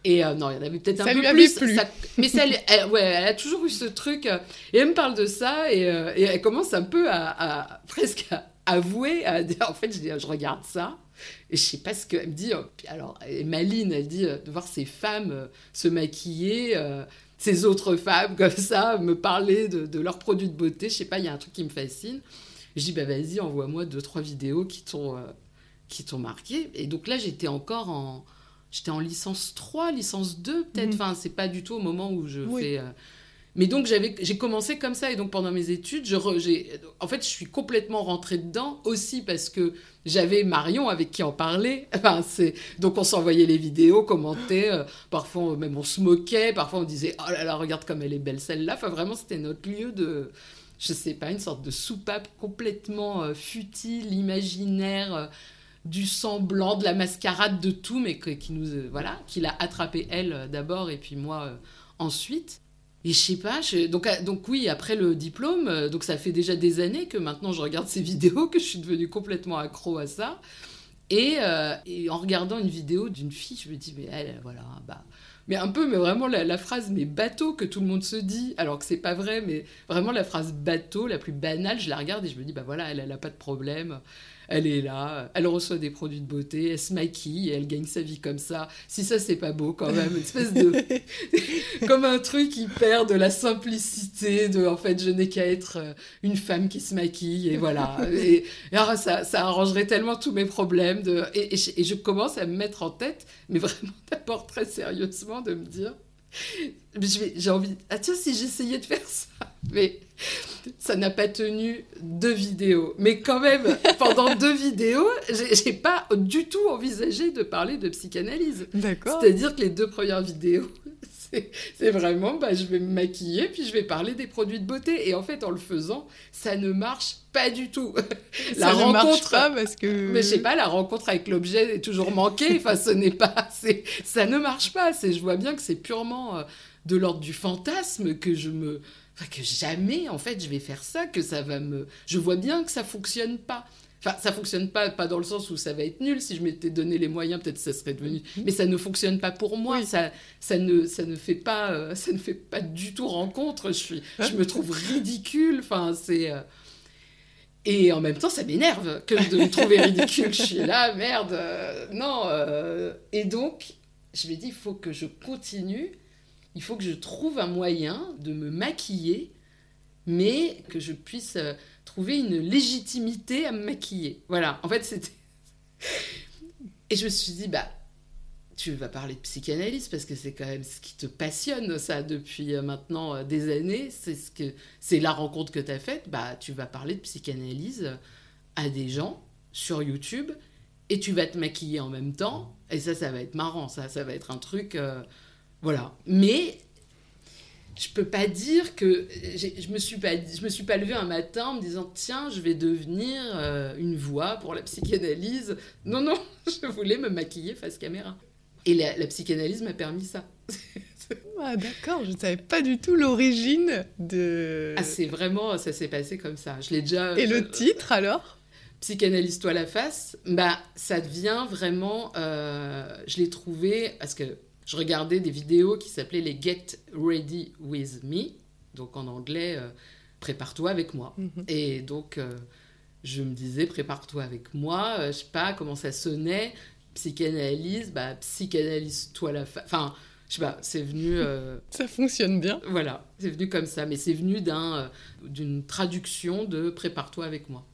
et euh, non, il y en avait peut-être un peu plus. mais ça, elle, ouais, elle a toujours eu ce truc. et elle me parle de ça et, et elle commence un peu à, presque à avouer, à dire, en fait, je, je regarde ça. Et je sais pas ce qu'elle me dit. Alors, et Maline, elle dit de voir ces femmes se maquiller, ces autres femmes comme ça, me parler de, de leurs produits de beauté. Je sais pas, il y a un truc qui me fascine. Je dis, bah vas-y, envoie-moi deux, trois vidéos qui t'ont, euh, qui t'ont marqué. Et donc là, j'étais encore en, j'étais en licence 3, licence 2 peut-être. Mhm. Enfin, c'est pas du tout au moment où je fais... Euh, mais donc j'avais, j'ai commencé comme ça et donc pendant mes études, je j'ai, en fait, je suis complètement rentrée dedans aussi parce que j'avais Marion avec qui en parler. Enfin, c'est donc on s'envoyait les vidéos, commentait, euh, parfois même on se moquait, parfois on disait oh là là regarde comme elle est belle celle-là. Enfin vraiment c'était notre lieu de je sais pas, une sorte de soupape complètement euh, futile, imaginaire, du sang blanc, de la mascarade, de tout, mais qui nous, euh, voilà, qui l'a attrapé elle d'abord et puis moi ensuite. Et je sais pas, donc, donc oui, après le diplôme, donc ça fait déjà des années que maintenant je regarde ces vidéos, que je suis devenue complètement accro à ça. Et, en regardant une vidéo d'une fille, je me dis, mais elle, voilà, bah, mais un peu, mais vraiment la, phrase mais bateau que tout le monde se dit, alors que c'est pas vrai, mais vraiment la phrase bateau, la plus banale, je la regarde et je me dis bah voilà, elle, elle a pas de problème elle est là, elle reçoit des produits de beauté, elle se maquille et elle gagne sa vie comme ça. Si ça, c'est pas beau quand même, une espèce de. comme un truc qui perd de la simplicité, de en fait, je n'ai qu'à être euh, une femme qui se maquille et voilà. Et, alors, ça, ça, arrangerait tellement tous mes problèmes. De... Et, et, je commence à me mettre en tête, mais vraiment d'abord très sérieusement, de me dire j'ai envie. Ah tiens, si j'essayais de faire ça. Mais ça n'a pas tenu deux vidéos. Mais quand même, pendant deux vidéos, j'ai pas du tout envisagé de parler de psychanalyse. D'accord. C'est-à-dire que les deux premières vidéos, c'est vraiment, bah, je vais me maquiller, puis je vais parler des produits de beauté. Et en fait, en le faisant, ça ne marche pas du tout. la ça rencontre, ne marche pas parce que... Mais je sais pas, la rencontre avec l'objet est toujours manquée. Enfin, ce n'est pas... Ça ne marche pas. Je vois bien que c'est purement euh, de l'ordre du fantasme que je me... Enfin, que jamais, en fait, je vais faire ça, que ça va me... Je vois bien que ça fonctionne pas. Enfin, ça fonctionne pas, pas dans le sens où ça va être nul. Si je m'étais donné les moyens, peut-être ça serait devenu. Mhm. Mais ça ne fonctionne pas pour moi. Ça, ça ne, ça ne fait pas, euh, ça ne fait pas du tout rencontre. Je suis, je me trouve ridicule. Enfin, c'est. Euh, et en même temps, ça m'énerve que de me trouver ridicule. je suis là, merde, euh, non. Et donc, je me dis, il faut que je continue. Il faut que je trouve un moyen de me maquiller, mais que je puisse trouver une légitimité à me maquiller. Voilà, en fait, c'était. Et je me suis dit, bah, tu vas parler de psychanalyse parce que c'est quand même ce qui te passionne, ça, depuis euh, maintenant euh, des années. C'est ce que c'est la rencontre que tu as faite. Bah, tu vas parler de psychanalyse à des gens sur YouTube et tu vas te maquiller en même temps. Et ça, ça va être marrant. Ça, ça va être un truc. Euh, voilà. Mais je peux pas dire que je me suis pas je me suis pas levée un matin en me disant tiens je vais devenir une voix pour la psychanalyse non non je voulais me maquiller face caméra et la, psychanalyse m'a permis ça. ah, d'accord, je ne savais pas du tout l'origine de. Ah, c'est vraiment, ça s'est passé comme ça. Je l'ai déjà. Et le titre alors? Psychanalyse-toi la face. Bah, ça devient vraiment. Euh, je l'ai trouvé parce que je regardais des vidéos qui s'appelaient les Get Ready with Me, donc en anglais, euh, prépare-toi avec moi. Mhm. Et donc. Euh, je me disais, prépare-toi avec moi, je sais pas comment ça sonnait, psychanalyse, bah, psychanalyse-toi la fa... Enfin, je sais pas, c'est venu... Euh, ça fonctionne bien. Voilà, c'est venu comme ça, mais c'est venu d'un, euh, d'une traduction de prépare-toi avec moi.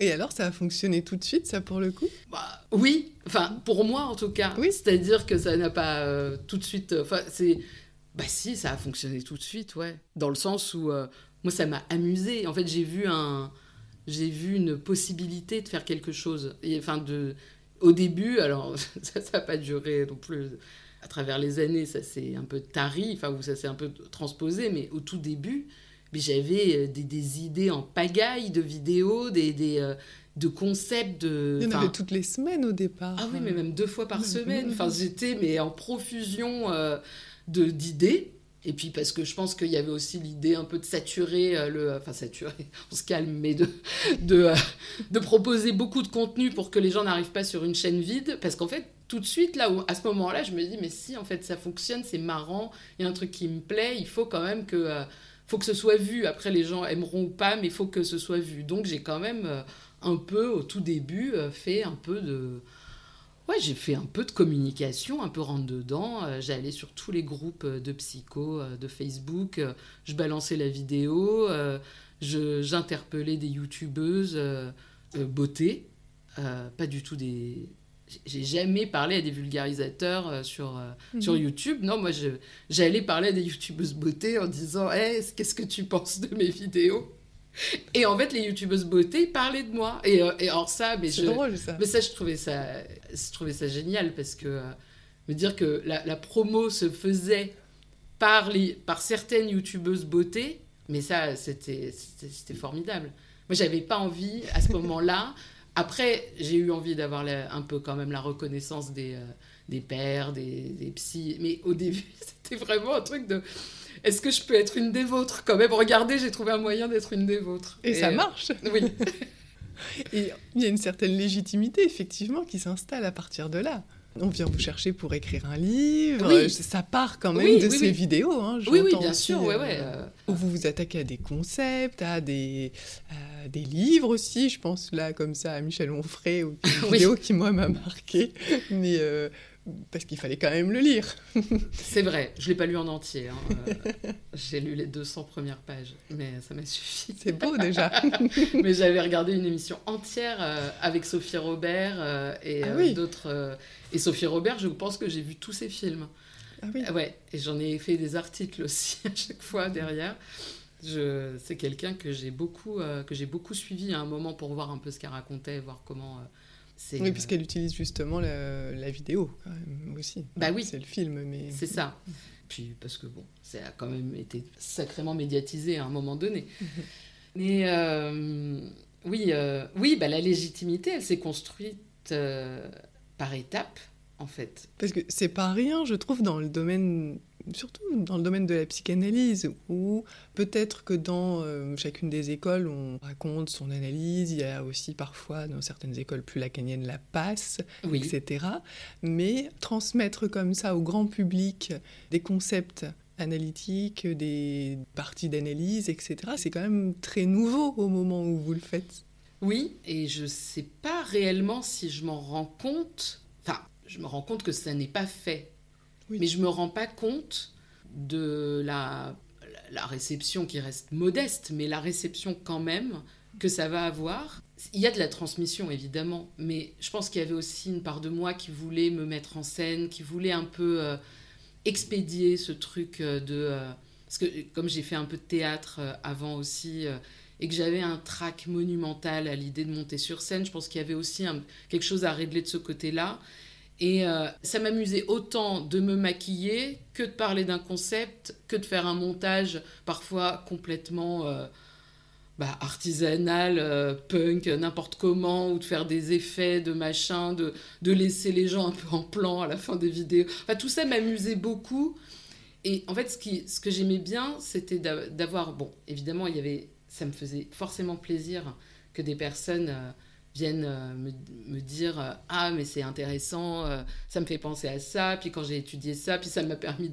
Et alors, ça a fonctionné tout de suite, ça, pour le coup? Bah, Oui, enfin, pour moi en tout cas. Oui. C'est-à-dire que ça n'a pas euh, tout de suite... Enfin, c'est... Bah si, ça a fonctionné tout de suite, ouais. Dans le sens où, moi, ça m'a amusé. En fait, j'ai vu un... J'ai vu une possibilité de faire quelque chose. Et, enfin, de au début, alors ça n'a pas duré non plus à travers les années, ça s'est un peu tari, enfin, ou ça s'est un peu transposé, mais au tout début, j'avais euh, des, des, idées en pagaille de vidéos, des, des euh, de concepts de... Il y en avait toutes les semaines au départ. Ah oui, mais même deux fois par semaine. Enfin, j'étais mais en profusion euh, de d'idées. Et puis parce que je pense qu'il y avait aussi l'idée un peu de saturer euh, le... Enfin saturer, on se calme, mais de, de, euh, de proposer beaucoup de contenu pour que les gens n'arrivent pas sur une chaîne vide. Parce qu'en fait, tout de suite, là, à ce moment-là, je me dis, mais si, en fait, ça fonctionne, c'est marrant, il y a un truc qui me plaît, il faut quand même que... Euh, faut que ce soit vu. Après, les gens aimeront ou pas, mais il faut que ce soit vu. Donc, j'ai quand même un peu, au tout début, fait un peu de Ouais, j'ai fait un peu de communication, un peu rentre dedans. Euh, j'allais sur tous les groupes euh, de psycho euh, de Facebook. je balançais la vidéo. J'interpellais des youtubeuses beauté. pas du tout des. J'ai jamais parlé à des vulgarisateurs sur, mhm. sur YouTube. Non, moi, j'allais parler à des youtubeuses beauté en disant hey, Qu'est-ce que tu penses de mes vidéos? Et en fait, les youtubeuses beauté parlaient de moi. Et, euh, et alors ça, mais je, drôle, ça. Mais ça, je trouvais ça, je trouvais ça génial parce que euh, me dire que la, la, promo se faisait par, les, par certaines youtubeuses beauté, mais ça, c'était formidable. Moi, j'avais pas envie à ce moment-là. Après, j'ai eu envie d'avoir un peu quand même la reconnaissance des, euh, des pères, des, des psys. Mais au début, c'était vraiment un truc de est-ce que je peux être une des vôtres? Quand même, regardez, j'ai trouvé un moyen d'être une des vôtres. Et, ça euh, marche Oui. Et il y a une certaine légitimité, effectivement, qui s'installe à partir de là. On vient vous chercher pour écrire un livre. Oui. Ça part quand même de ces vidéos. Hein, oui, oui, bien sûr. Ouais, ouais, euh, Où vous vous attaquez à des concepts, à des, des livres aussi. Je pense là, comme ça, à Michel Onfray, ou une vidéo qui, moi, m'a marqué. Mais euh, parce qu'il fallait quand même le lire. c'est vrai, je ne l'ai pas lu en entier. Hein. Euh, j'ai lu les 200 premières pages, mais ça m'a suffi. C'est beau déjà. mais j'avais regardé une émission entière euh, avec Sophie Robert euh, et ah d'autres. et Sophie Robert, je pense que j'ai vu tous ses films. Ah oui. ouais, et j'en ai fait des articles aussi à chaque fois derrière. C'est quelqu'un que j'ai beaucoup, que j'ai beaucoup suivi à un moment pour voir un peu ce qu'elle racontait, voir comment oui, puisqu'elle utilise justement la, vidéo quand même aussi. Bah oui. C'est le film, mais. C'est ça. Puis parce que bon, ça a quand même été sacrément médiatisé à un moment donné. mais euh, oui, euh, oui bah, la légitimité, elle s'est construite euh, par étapes, en fait. Parce que c'est pas rien, je trouve, dans le domaine surtout dans le domaine de la psychanalyse, où peut-être que dans euh, chacune des écoles, on raconte son analyse, il y a aussi parfois dans certaines écoles plus lacaniennes la passe, etc. Mais transmettre comme ça au grand public des concepts analytiques, des parties d'analyse, etc., c'est quand même très nouveau au moment où vous le faites. Oui, et je ne sais pas réellement si je m'en rends compte. Enfin, je me rends compte que ça n'est pas fait mais je me rends pas compte de la, réception qui reste modeste, mais la réception quand même que ça va avoir. Il y a de la transmission, évidemment, mais je pense qu'il y avait aussi une part de moi qui voulait me mettre en scène, qui voulait un peu euh, expédier ce truc euh, de... Euh, parce que comme j'ai fait un peu de théâtre avant aussi, et que j'avais un trac monumental à l'idée de monter sur scène, je pense qu'il y avait aussi quelque chose à régler de ce côté-là. Et ça m'amusait autant de me maquiller que de parler d'un concept, que de faire un montage parfois complètement bah, artisanal, euh, punk, n'importe comment, ou de faire des effets de machin, de, de laisser les gens un peu en plan à la fin des vidéos. Enfin, tout ça m'amusait beaucoup. Et en fait, ce, qui, ce que j'aimais bien, c'était d'avoir, bon, évidemment, il y avait, ça me faisait forcément plaisir que des personnes euh, viennent euh, me, dire euh, ah mais c'est intéressant euh, ça me fait penser à ça puis quand j'ai étudié ça puis ça m'a permis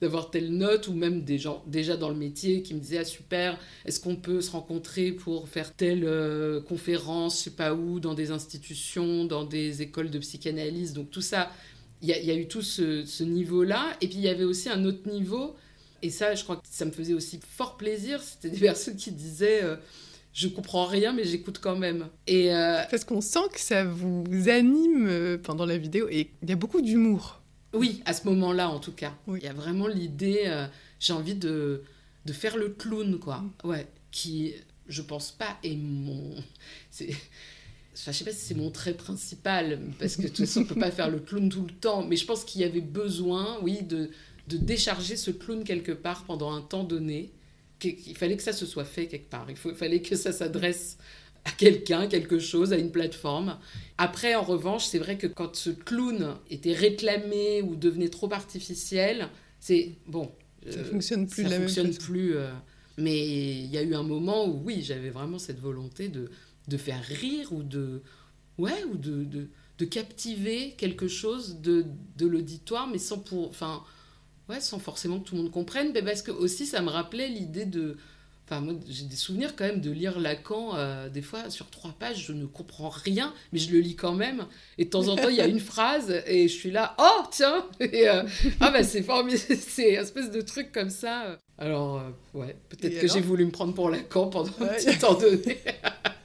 d'avoir telle note ou même des gens déjà dans le métier qui me disaient ah super est-ce qu'on peut se rencontrer pour faire telle conférence je sais pas où dans des institutions dans des écoles de psychanalyse donc tout ça. Il y, a eu tout ce, ce niveau là et puis il y avait aussi un autre niveau et ça je crois que ça me faisait aussi fort plaisir c'était des personnes qui disaient je comprends rien, mais j'écoute quand même. Et euh, Parce qu'on sent que ça vous anime euh, pendant la vidéo et il y a beaucoup d'humour. Oui, à ce moment-là en tout cas. Il y a vraiment l'idée, euh, j'ai envie de, de faire le clown, quoi. Mm. Ouais, qui, je pense pas, est mon. C'est... Enfin, je sais pas si c'est mon trait principal, parce que de toute façon, on peut pas faire le clown tout le temps, mais je pense qu'il y avait besoin, oui, de, de décharger ce clown quelque part pendant un temps donné il fallait que ça se soit fait quelque part. Il, fallait que ça s'adresse à quelqu'un, quelque chose, à une plateforme. Après, en revanche, c'est vrai que quand ce clown était réclamé ou devenait trop artificiel, c'est bon. Ça euh, fonctionne plus. Ça fonctionne plus. Euh, mais il y a eu un moment où oui, j'avais vraiment cette volonté de, de faire rire ou de ouais ou de, de, de captiver quelque chose de, de l'auditoire, mais sans pour enfin Ouais, sans forcément que tout le monde comprenne, mais parce que aussi ça me rappelait l'idée de. Enfin, moi, j'ai des souvenirs quand même de lire Lacan, euh, des fois, sur trois pages, je ne comprends rien, mais je le lis quand même. Et de temps en temps, il y a une phrase, et je suis là, oh, tiens et, euh, Ah, bah, c'est formidable, c'est une espèce de truc comme ça. Alors, euh, ouais, peut-être que j'ai voulu me prendre pour Lacan pendant un petit temps donné.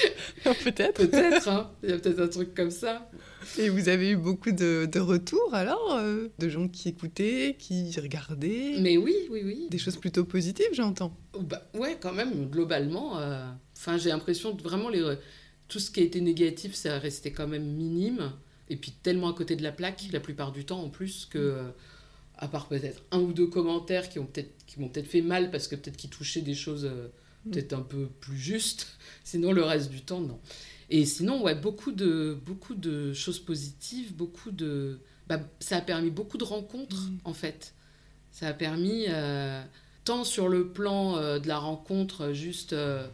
peut-être. Peut-être, hein. il y a peut-être un truc comme ça. Et vous avez eu beaucoup de, de retours alors euh, De gens qui écoutaient, qui regardaient? Mais oui, oui, oui. Des choses plutôt positives, j'entends. Bah, ouais, quand même, globalement. Euh, enfin, j'ai l'impression que vraiment, les, tout ce qui a été négatif, ça resté quand même minime. Et puis tellement à côté de la plaque, la plupart du temps en plus, que. Euh, à part peut-être un ou deux commentaires qui, ont peut qui m'ont peut-être fait mal parce que peut-être qu'ils touchaient des choses mm. Peut-être un peu plus justes. Sinon, le reste du temps, non. Et sinon, ouais, beaucoup de, beaucoup de choses positives, beaucoup de... Bah, ça a permis beaucoup de rencontres, mm. en fait. Ça a permis, euh, tant sur le plan euh, de la rencontre, juste... Euh,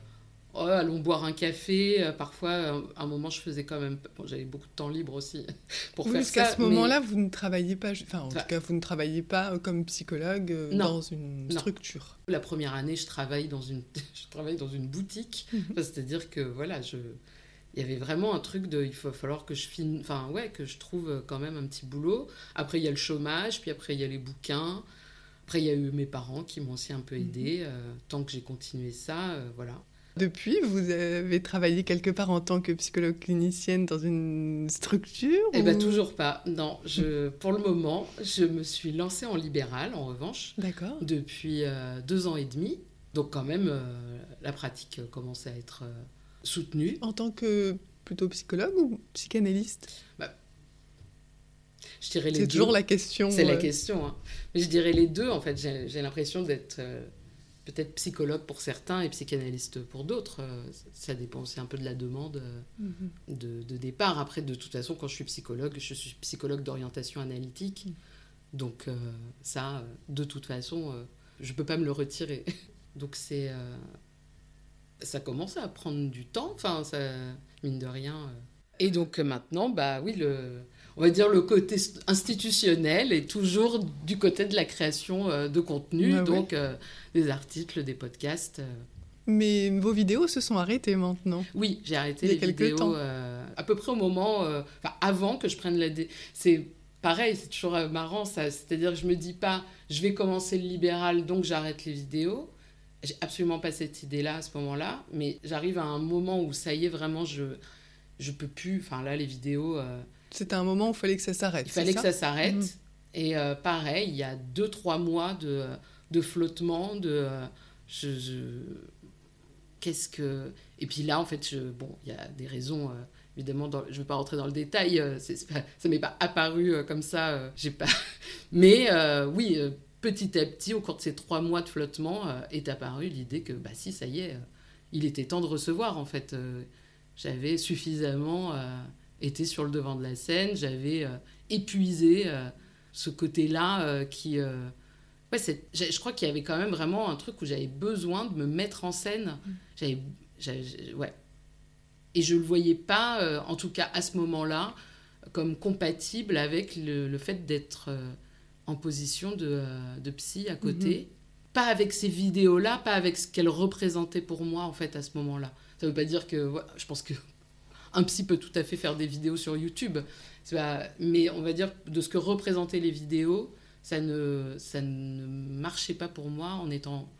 oh, allons boire un café. parfois, à un moment, je faisais quand même. j'avais beaucoup de temps libre aussi pour faire parce ça. Parce qu'à ce moment-là, vous ne travailliez pas. Enfin, en tout cas, vous ne travailliez pas comme psychologue dans une structure. La première année, je travaille dans une, je travaille dans une boutique. Mhm. C'est-à-dire que voilà, je il y avait vraiment un truc de il va falloir que je enfin ouais que je trouve quand même un petit boulot après il y a le chômage puis après il y a les bouquins après il y a eu mes parents qui m'ont aussi un peu aidé mhm. euh, tant que j'ai continué ça euh, voilà depuis, vous avez travaillé quelque part en tant que psychologue clinicienne dans une structure Eh bien, toujours pas. Non, je, pour le moment, je me suis lancée en libéral, en revanche. D'accord. Depuis euh, deux ans et demi. Donc, quand même, la pratique commence à être soutenu. En tant que plutôt psychologue ou psychanalyste? Bah, Je dirais les C'est toujours la question. C'est la euh. question. Hein. Mais je dirais les deux, en fait. J'ai l'impression d'être euh, peut-être psychologue pour certains et psychanalyste pour d'autres. Euh, ça dépend aussi un peu de la demande mhm. de, départ. Après, de toute façon, quand je suis psychologue, je suis psychologue d'orientation analytique. Mhm. Donc ça, de toute façon, je ne peux pas me le retirer. Donc c'est ça commence à prendre du temps, enfin, ça, mine de rien. Euh. Et donc maintenant, bah oui, le, on va dire le côté institutionnel est toujours du côté de la création euh, de contenu, bah donc euh, des articles, des podcasts. Mais vos vidéos se sont arrêtées maintenant. Oui, j'ai arrêté les vidéos à peu près au moment, enfin avant que je prenne la. C'est pareil, c'est toujours marrant ça. C'est-à-dire que je me dis pas, je vais commencer le libéral, donc j'arrête les vidéos j'ai absolument pas cette idée-là à ce moment-là, mais j'arrive à un moment où ça y est, vraiment, je je peux plus. Enfin, là, les vidéos. Euh, C'était un moment où il fallait que ça s'arrête. Il fallait que ça s'arrête. Mhm. Et euh, pareil, il y a deux, trois mois de, de flottement, de. je, Qu'est-ce que. Et puis là, en fait, je, bon, il y a des raisons. évidemment, je ne vais pas rentrer dans le détail, ça ne m'est pas apparu comme ça, j'ai pas. Mais oui, petit à petit, au cours de ces trois mois de flottement, euh, est apparue l'idée que, bah si, ça y est, euh, il était temps de recevoir, en fait. Euh, j'avais suffisamment été sur le devant de la scène, j'avais épuisé ce côté-là qui... Ouais, je crois qu'il y avait quand même vraiment un truc où j'avais besoin de me mettre en scène. Mm. J'avais... Ouais. Et je ne le voyais pas, en tout cas à ce moment-là, comme compatible avec le, le fait d'être en position de, euh, de psy à côté. Mhm. Pas avec ces vidéos-là, pas avec ce qu'elles représentaient pour moi, en fait, à ce moment-là. Ça veut pas dire que... je pense que un psy peut tout à fait faire des vidéos sur YouTube. mais on va dire, de ce que représentaient les vidéos, ça ne, ça ne marchait pas pour moi en étant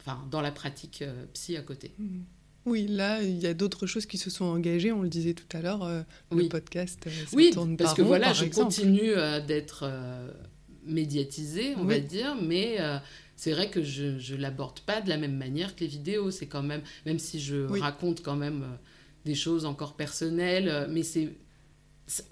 enfin, dans la pratique euh, psy à côté. Mhm. Oui, là, il y a d'autres choses qui se sont engagées. On le disait tout à l'heure, euh, le podcast. Euh, oui, parce que voilà, je continue euh, d'être médiatisée, on va dire, mais c'est vrai que je ne l'aborde pas de la même manière que les vidéos. C'est quand même, même si je raconte quand même des choses encore personnelles, mais c'est,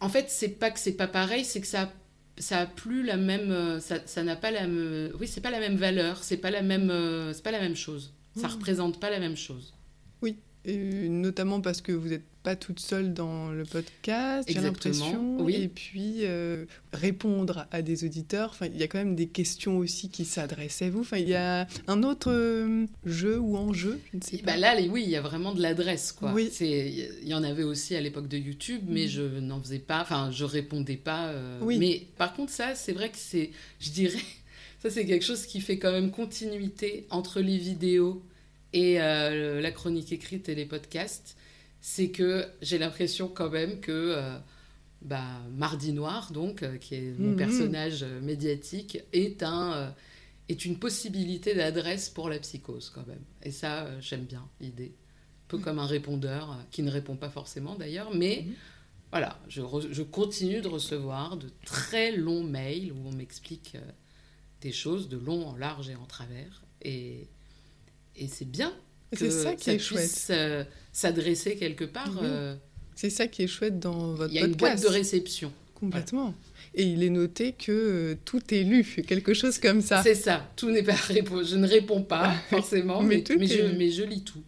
en fait, c'est pas que c'est pas pareil, c'est que ça ça a plus la même ça n'a pas la même oui c'est pas la même valeur c'est pas la même c'est pas la même chose. Ça représente pas la même chose. Oui, notamment parce que vous n'êtes pas toute seule dans le podcast, j'ai l'impression. Oui. Et puis euh, répondre à des auditeurs. Enfin, il y a quand même des questions aussi qui s'adressent à vous. Enfin, il y a un autre euh, jeu ou enjeu, je ne sais pas. Bah là, oui, il y a vraiment de l'adresse, quoi. Oui. Il y en avait aussi à l'époque de YouTube, mais mm. je n'en faisais pas. Enfin, je répondais pas. Euh, oui. Mais par contre, ça, c'est vrai que c'est, je dirais, ça c'est quelque chose qui fait quand même continuité entre les vidéos et la chronique écrite et les podcasts, c'est que j'ai l'impression quand même que euh, bah, Mardi Noir, donc, euh, qui est mon mhm. personnage médiatique, est, un, est une possibilité d'adresse pour la psychose quand même. Et ça, j'aime bien l'idée. Un peu comme un répondeur, qui ne répond pas forcément d'ailleurs, mais... Mhm. Voilà, je, je, continue de recevoir de très longs mails où on m'explique des choses de long en large et en travers. Et, et c'est bien que ça, qui ça est puisse euh, s'adresser quelque part. Euh, c'est ça qui est chouette dans votre podcast. Il y a une boîte de réception. Complètement. Et il est noté que euh, tout est lu, quelque chose comme ça. C'est ça. Tout n'est pas Je ne réponds pas forcément, mais, mais, je, mais, je, lis tout.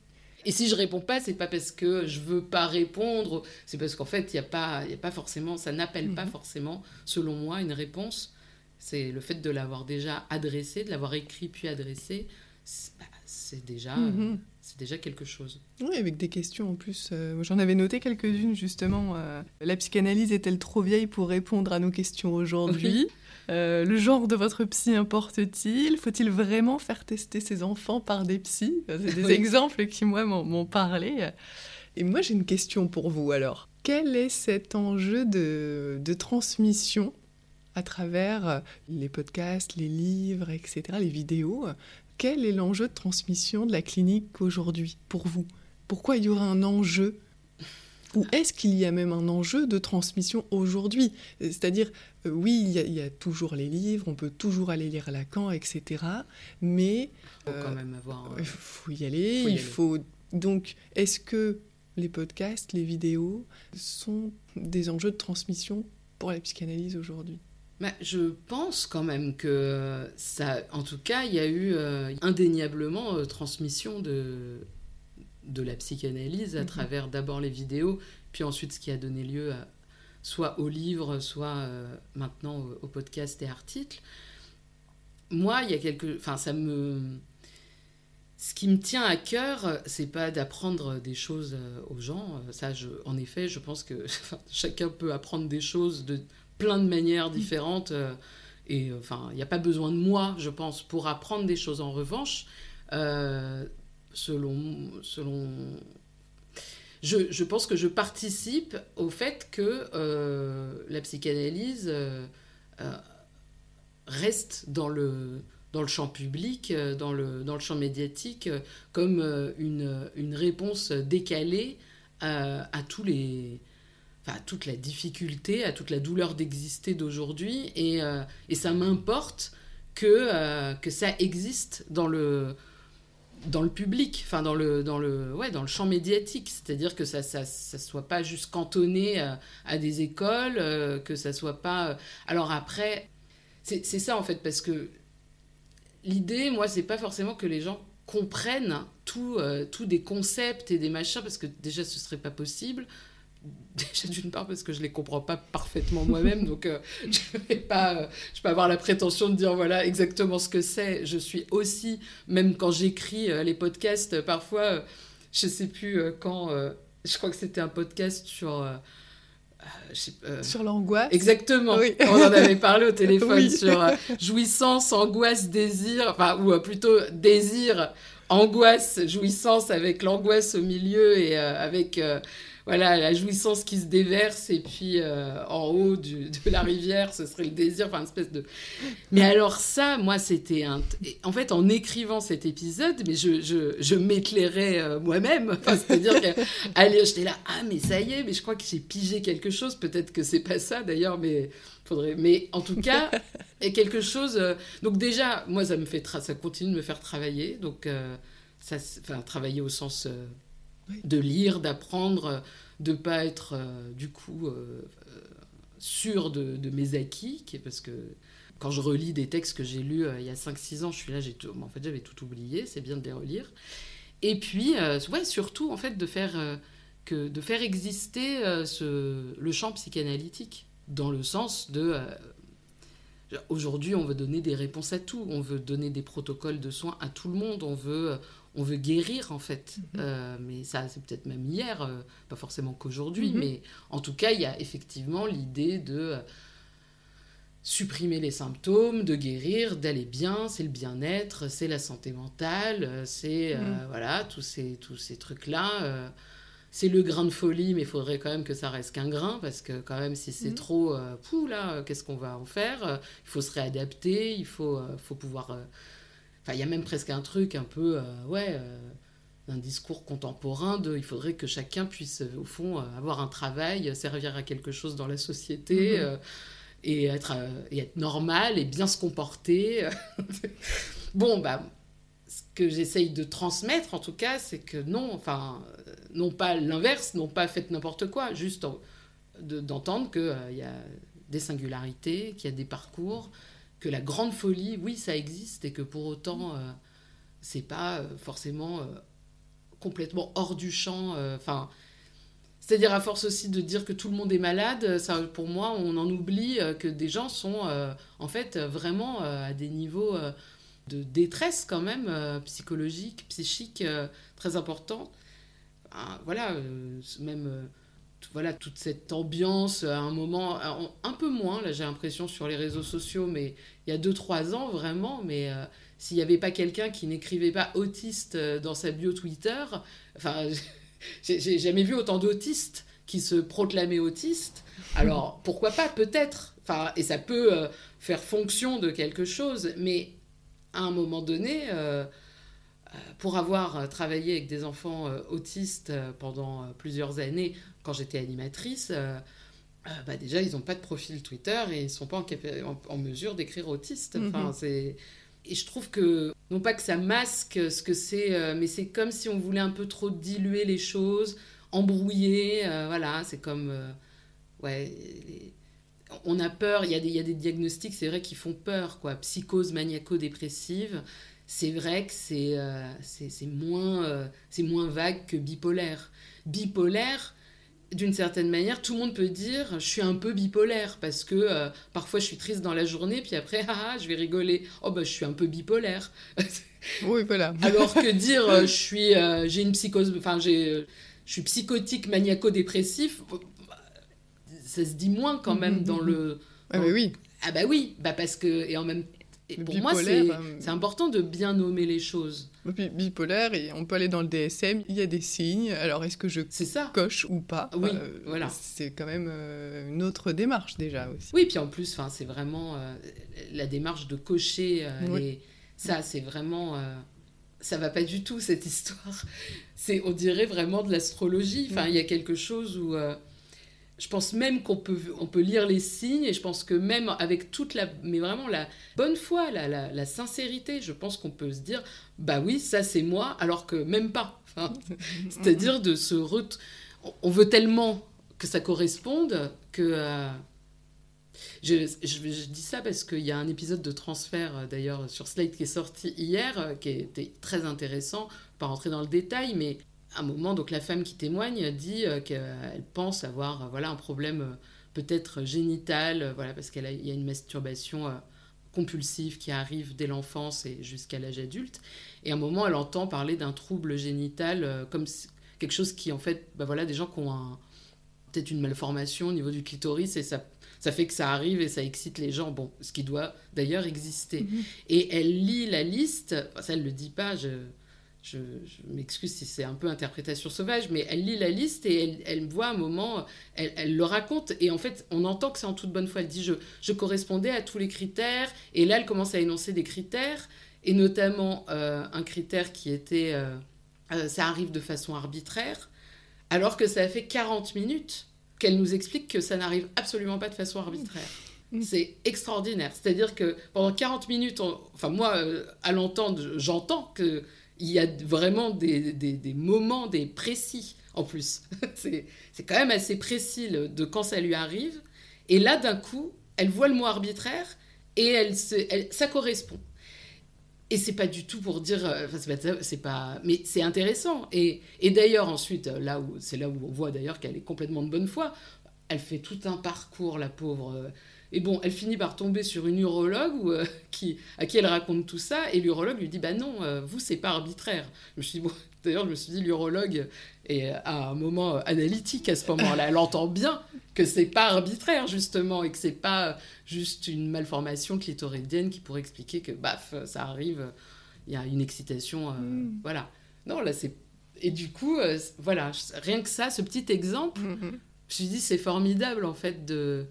Et si je réponds pas, c'est pas parce que je veux pas répondre, c'est parce qu'en fait, il y a pas, il y a pas forcément, ça n'appelle pas mhm. forcément, selon moi, une réponse. C'est le fait de l'avoir déjà adressé, de l'avoir écrit puis adressé. Bah, c'est déjà, mhm. C'est déjà quelque chose. Oui, avec des questions en plus. Euh, j'en avais noté quelques-unes justement. Euh, la psychanalyse est-elle trop vieille pour répondre à nos questions aujourd'hui? Euh, Le genre de votre psy importe-t-il? Faut-il vraiment faire tester ses enfants par des psys? C'est des exemples qui, moi, m'ont parlé. Et moi, j'ai une question pour vous alors. Quel est cet enjeu de, de transmission à travers les podcasts, les livres, etc., les vidéos? Quel est l'enjeu de transmission de la clinique aujourd'hui pour vous? Pourquoi il y aura un enjeu? Ou est-ce qu'il y a même un enjeu de transmission aujourd'hui? C'est-à-dire, euh, oui, il y, a, toujours les livres, on peut toujours aller lire Lacan, etc. Mais il faut quand même avoir. Il faut y aller. il faut donc. Est-ce que les podcasts, les vidéos sont des enjeux de transmission pour la psychanalyse aujourd'hui? Bah, je pense quand même que ça, en tout cas, il y a eu euh, indéniablement euh, transmission de, de la psychanalyse à mhm. travers d'abord les vidéos, puis ensuite ce qui a donné lieu soit au livre, soit euh, maintenant au, podcast et articles. Moi, il y a quelque, enfin, ça me, ce qui me tient à cœur, c'est pas d'apprendre des choses aux gens. Ça, je, en effet, je pense que chacun peut apprendre des choses de plein de manières différentes. Euh, et euh, enfin, il n'y a pas besoin de moi, je pense, pour apprendre des choses. En revanche, euh, selon, selon je, je, pense que je participe au fait que la psychanalyse reste dans le, dans le champ public, dans le, dans le champ médiatique, comme une, une réponse décalée à, tous les, à toute la difficulté, à toute la douleur d'exister d'aujourd'hui. Et, et, ça m'importe que, que ça existe dans le, public, dans le, champ médiatique. C'est-à-dire que ça ça soit pas juste cantonné à, à des écoles, que ça soit pas... Alors après, c'est ça en fait, parce que l'idée, moi, c'est pas forcément que les gens comprennent tout, euh, tout des concepts et des machins, parce que déjà, ce serait pas possible. Déjà d'une part parce que je les comprends pas parfaitement moi-même, donc euh, je vais pas, euh, je avoir la prétention de dire voilà exactement ce que c'est. Je suis aussi, même quand j'écris les podcasts, parfois, je sais plus quand, je crois que c'était un podcast sur euh, sur l'angoisse. Exactement. On en avait parlé au téléphone sur euh, jouissance, angoisse, désir, enfin, ou euh, plutôt désir, angoisse, jouissance avec l'angoisse au milieu et avec voilà, la jouissance qui se déverse et puis euh, en haut de la rivière, ce serait le désir, enfin une espèce de... Mais alors ça, moi, c'était un... En fait, en écrivant cet épisode, mais je, je, je m'éclairais euh, moi-même. C'est-à-dire que, j'étais là, ah mais ça y est, mais je crois que j'ai pigé quelque chose, peut-être que c'est pas ça d'ailleurs, mais faudrait... Mais en tout cas, quelque chose... Euh, donc déjà, moi, ça me fait... Ça continue de me faire travailler, donc... ça, enfin, travailler au sens de lire, d'apprendre, de pas être euh, du coup euh, euh, sûr de, mes acquis, parce que quand je relis des textes que j'ai lus il y a 5-6 ans, je suis là, j'ai tout, en fait j'avais tout oublié, c'est bien de les relire. Et puis, ouais, surtout en fait de faire, que, de faire exister ce, le champ psychanalytique, dans le sens de... Aujourd'hui, on veut donner des réponses à tout. On veut donner des protocoles de soins à tout le monde. On veut, on veut guérir en fait. Mhm. Euh, mais ça, c'est peut-être même hier, euh, pas forcément qu'aujourd'hui, mhm. mais en tout cas, il y a effectivement l'idée de euh, supprimer les symptômes, de guérir, d'aller bien, c'est le bien-être, c'est la santé mentale, c'est mhm. voilà tous ces tous ces trucs là. c'est le grain de folie, mais il faudrait quand même que ça reste qu'un grain, parce que quand même, si c'est trop, pou là, qu'est-ce qu'on va en faire? Il faut se réadapter, il faut, faut pouvoir Enfin, il y a même presque un truc un peu, euh, ouais, euh, un discours contemporain de il faudrait que chacun puisse, au fond, euh, avoir un travail, servir à quelque chose dans la société. Mhm. et être, et être normal et bien se comporter. bon, bah, ce que j'essaye de transmettre, en tout cas, c'est que non, enfin, non pas l'inverse, non pas faites n'importe quoi, juste d'entendre qu'il il y a des singularités, qu'il y a des parcours, que la grande folie, oui, ça existe et que pour autant, euh, c'est pas euh, forcément euh, complètement hors du champ. Enfin, c'est-à-dire à force aussi de dire que tout le monde est malade, pour moi, on en oublie que des gens sont en fait vraiment à des niveaux de détresse quand même psychologique, psychique très importants. Ah, voilà, même voilà toute cette ambiance à un moment un peu moins là j'ai l'impression sur les réseaux sociaux mais il y a 2-3 ans vraiment mais euh, s'il n'y avait pas quelqu'un qui n'écrivait pas autiste euh, dans sa bio Twitter enfin j'ai jamais vu autant d'autistes qui se proclamaient autistes. Alors pourquoi pas peut-être. Enfin et ça peut euh, faire fonction de quelque chose mais à un moment donné pour avoir travaillé avec des enfants autistes pendant plusieurs années quand j'étais animatrice, bah déjà, ils n'ont pas de profil Twitter et ils ne sont pas en, en, mesure d'écrire autiste. Mhm. Enfin, c'est... Et je trouve que, non pas que ça masque ce que c'est, euh, mais c'est comme si on voulait un peu trop diluer les choses, embrouiller. voilà, c'est comme. ouais. On a peur, il y, a des, il y a des diagnostics, c'est vrai, qui font peur, quoi. Psychose maniaco-dépressive, c'est vrai que c'est, c'est, moins, c'est moins vague que bipolaire. Bipolaire, d'une certaine manière, tout le monde peut dire je suis un peu bipolaire parce que euh, parfois je suis triste dans la journée, puis après, ah, je vais rigoler. Oh, bah, je suis un peu bipolaire. oui, voilà. Alors que dire euh, je suis, euh, j'ai une psychose, enfin, j'ai, je suis psychotique, maniaco-dépressif, ça se dit moins quand même dans le. Ah, bah oui. Ah, bah oui, bah parce que, et en même et pour moi, c'est important de bien nommer les choses. bipolaire, et on peut aller dans le DSM, il y a des signes. Alors, est-ce que je ça. coche ou pas? Oui, euh, voilà. C'est quand même euh, une autre démarche déjà aussi. Oui, puis en plus, c'est vraiment euh, la démarche de cocher les, Ça, c'est vraiment. Euh, ça va pas du tout, cette histoire. C'est, on dirait vraiment de l'astrologie. Enfin, il y a quelque chose où. Euh, je pense même qu'on peut, on peut lire les signes et je pense que même avec toute la, mais vraiment la bonne foi, la, la, sincérité, je pense qu'on peut se dire, bah oui, ça c'est moi, alors que même pas. C'est-à-dire de se... On veut tellement que ça corresponde que... Euh, je, je, dis ça parce qu'il y a un épisode de transfert euh, d'ailleurs sur Slate qui est sorti hier, euh, qui était très intéressant, pas rentrer dans le détail, mais un moment, donc la femme qui témoigne dit qu'elle pense avoir voilà, un problème peut-être génital, voilà, parce qu'il y a une masturbation compulsive qui arrive dès l'enfance et jusqu'à l'âge adulte. Et à un moment, elle entend parler d'un trouble génital comme quelque chose qui, en fait, bah voilà, des gens qui ont peut-être une malformation au niveau du clitoris et ça ça fait que ça arrive et ça excite les gens, bon, ce qui doit d'ailleurs exister. Mhm. Et elle lit la liste, ça elle le dit pas, je, je, m'excuse si c'est un peu interprétation sauvage, mais elle lit la liste et elle, elle voit un moment, elle, elle, le raconte et en fait on entend que c'est en toute bonne foi. Elle dit je, je, correspondais à tous les critères et là elle commence à énoncer des critères et notamment euh, un critère qui était euh, euh, ça arrive de façon arbitraire alors que ça a fait 40 minutes qu'elle nous explique que ça n'arrive absolument pas de façon arbitraire. Mm. C'est extraordinaire. C'est-à-dire que pendant 40 minutes, enfin moi, euh, à l'entendre, j'entends qu'il y a vraiment des, des, moments, des précis en plus. c'est quand même assez précis de quand ça lui arrive. Et là, d'un coup, elle voit le mot arbitraire et elle, elle ça correspond. Et c'est pas du tout pour dire, euh, c'est pas, mais c'est intéressant. Et, et d'ailleurs ensuite, là où c'est là où on voit d'ailleurs qu'elle est complètement de bonne foi. Elle fait tout un parcours, la pauvre. Euh, et bon, elle finit par tomber sur une urologue euh, qui, à qui elle raconte tout ça, et l'urologue lui dit Bah non, vous, c'est pas arbitraire. Je me suis bon, d'ailleurs, je me suis dit, l'urologue est à un moment analytique à ce moment-là. Elle entend bien que c'est pas arbitraire, justement, et que c'est pas juste une malformation clitoridienne qui pourrait expliquer que, baf, ça arrive, il y a une excitation. Euh, mm. Voilà. Non, là, c'est. Et du coup, euh, voilà, rien que ça, ce petit exemple, mm-hmm. je me suis dit, c'est formidable, en fait, de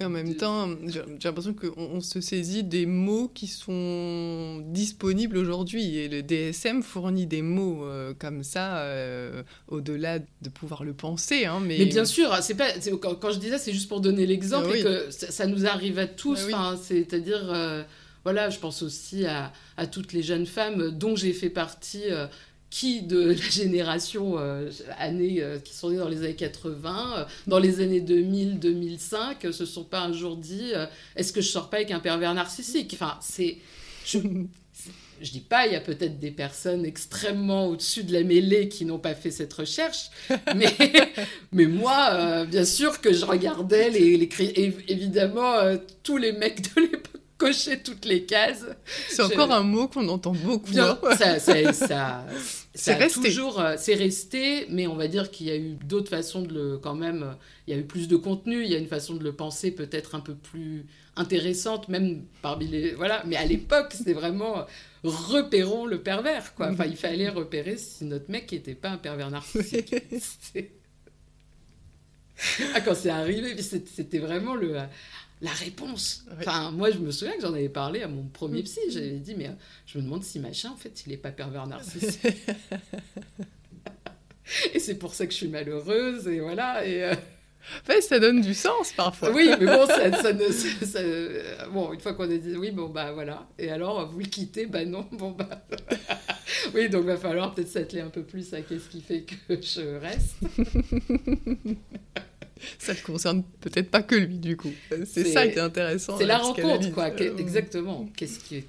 et en même temps, j'ai l'impression qu'on se saisit des mots qui sont disponibles aujourd'hui. Et le DSM fournit des mots euh, comme ça, euh, au-delà de pouvoir le penser. Hein, mais... mais... bien sûr, c'est pas, quand, je dis ça, c'est juste pour donner l'exemple ah et que ça, nous arrive à tous. Ah c'est-à-dire, euh, voilà, je pense aussi à, à, toutes les jeunes femmes dont j'ai fait partie qui de la génération euh, années, euh, qui sont nées dans les années 80, euh, dans les années 2000-2005, se sont pas un jour dit est-ce que je sors pas avec un pervers narcissique? Enfin, c'est. Je, je dis pas, il y a peut-être des personnes extrêmement au-dessus de la mêlée qui n'ont pas fait cette recherche, mais, mais moi, bien sûr que je regardais les évidemment tous les mecs de l'époque cocher toutes les cases. C'est encore un mot qu'on entend beaucoup. Bien, ça, ça, ça, c'est resté. Toujours, euh, c'est resté, mais on va dire qu'il y a eu d'autres façons de le, quand même, euh, il y a eu plus de contenu, il y a une façon de le penser peut-être un peu plus intéressante, même parmi les, voilà. Mais à l'époque, c'était vraiment euh, repérons le pervers, quoi. Enfin, il fallait repérer si notre mec n'était pas un pervers narcissique. ah, quand c'est arrivé, c'était vraiment le la réponse. Enfin, moi, je me souviens que j'en avais parlé à mon premier psy. Mm. J'avais dit, mais euh, je me demande si machin, en fait, il n'est pas pervers narcissique. et c'est pour ça que je suis malheureuse, et voilà. Et, euh, ça donne du sens parfois. Oui, mais bon, ça, ça, bon une fois qu'on a dit oui, bon, bah voilà. Et alors, vous le quittez? Bah non, bon, bah. oui, donc il va falloir peut-être s'atteler un peu plus à qu'est-ce qui fait que je reste. ça ne concerne peut-être pas que lui, du coup. C'est ça qui est intéressant. C'est la, rencontre, quoi. Euh, exactement. Qu'est-ce qui, est,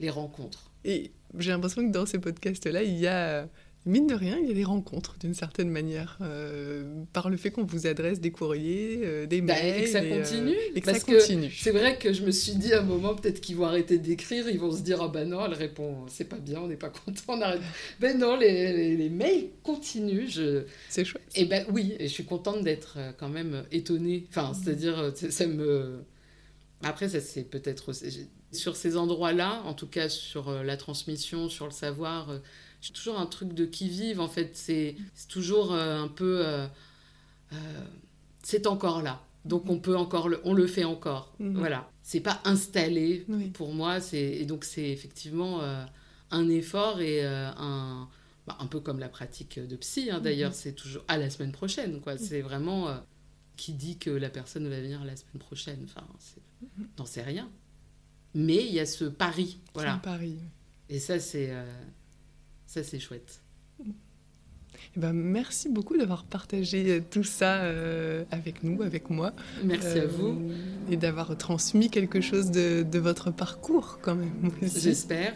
les rencontres? Et j'ai l'impression que dans ces podcasts-là, il y a mine de rien, il y a des rencontres d'une certaine manière euh, par le fait qu'on vous adresse des courriers, euh, des bah, mails. et que ça continue. et que ça continue. C'est vrai que je me suis dit à un moment, peut-être qu'ils vont arrêter d'écrire, ils vont se dire Ah ben non, elle répond, c'est pas bien, on n'est pas content, on arrête. Ben non, les, les, mails continuent. Je... C'est chouette. Et ben oui, et je suis contente d'être euh, quand même étonnée. Enfin, mmh. c'est-à-dire, ça me. Après, ça c'est peut-être sur ces endroits-là, en tout cas sur la transmission, sur le savoir j'ai toujours un truc de qui vive en fait c'est toujours euh, un peu euh, euh, c'est encore là donc on peut encore le, on le fait encore mhm. voilà c'est pas installé pour moi. Et donc, c'est effectivement un effort et un. Bah, un peu comme la pratique de psy, hein, d'ailleurs, mhm. c'est toujours à la semaine prochaine. quoi. C'est vraiment qui dit que la personne va venir la semaine prochaine. Enfin, n'en sais rien. Mais il y a ce pari. Voilà. pari. Et ça, c'est ça, c'est chouette. Eh ben, merci beaucoup d'avoir partagé tout ça euh, avec nous, avec moi. Merci à euh, vous. Et d'avoir transmis quelque chose de, votre parcours quand même. J'espère.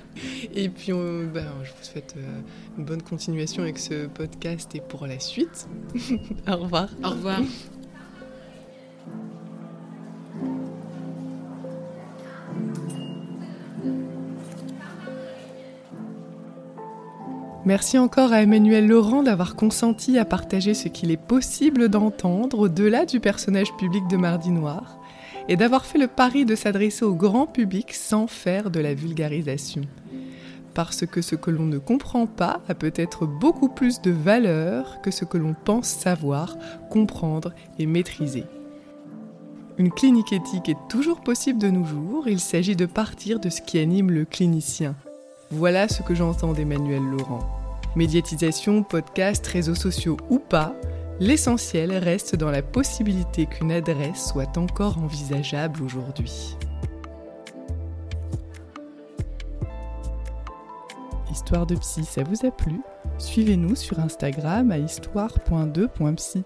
Et puis, ben, je vous souhaite euh, une bonne continuation avec ce podcast et pour la suite. Au revoir. Au revoir. Merci encore à Emmanuel Laurent d'avoir consenti à partager ce qu'il est possible d'entendre au-delà du personnage public de Mardi Noir et d'avoir fait le pari de s'adresser au grand public sans faire de la vulgarisation. Parce que ce que l'on ne comprend pas a peut-être beaucoup plus de valeur que ce que l'on pense savoir, comprendre et maîtriser. Une clinique éthique est toujours possible de nos jours, il s'agit de partir de ce qui anime le clinicien. Voilà ce que j'entends d'Emmanuel Laurent. Médiatisation, podcast, réseaux sociaux ou pas, l'essentiel reste dans la possibilité qu'une adresse soit encore envisageable aujourd'hui. Histoire de psy, ça vous a plu? Suivez-nous sur Instagram à histoire.2.psy.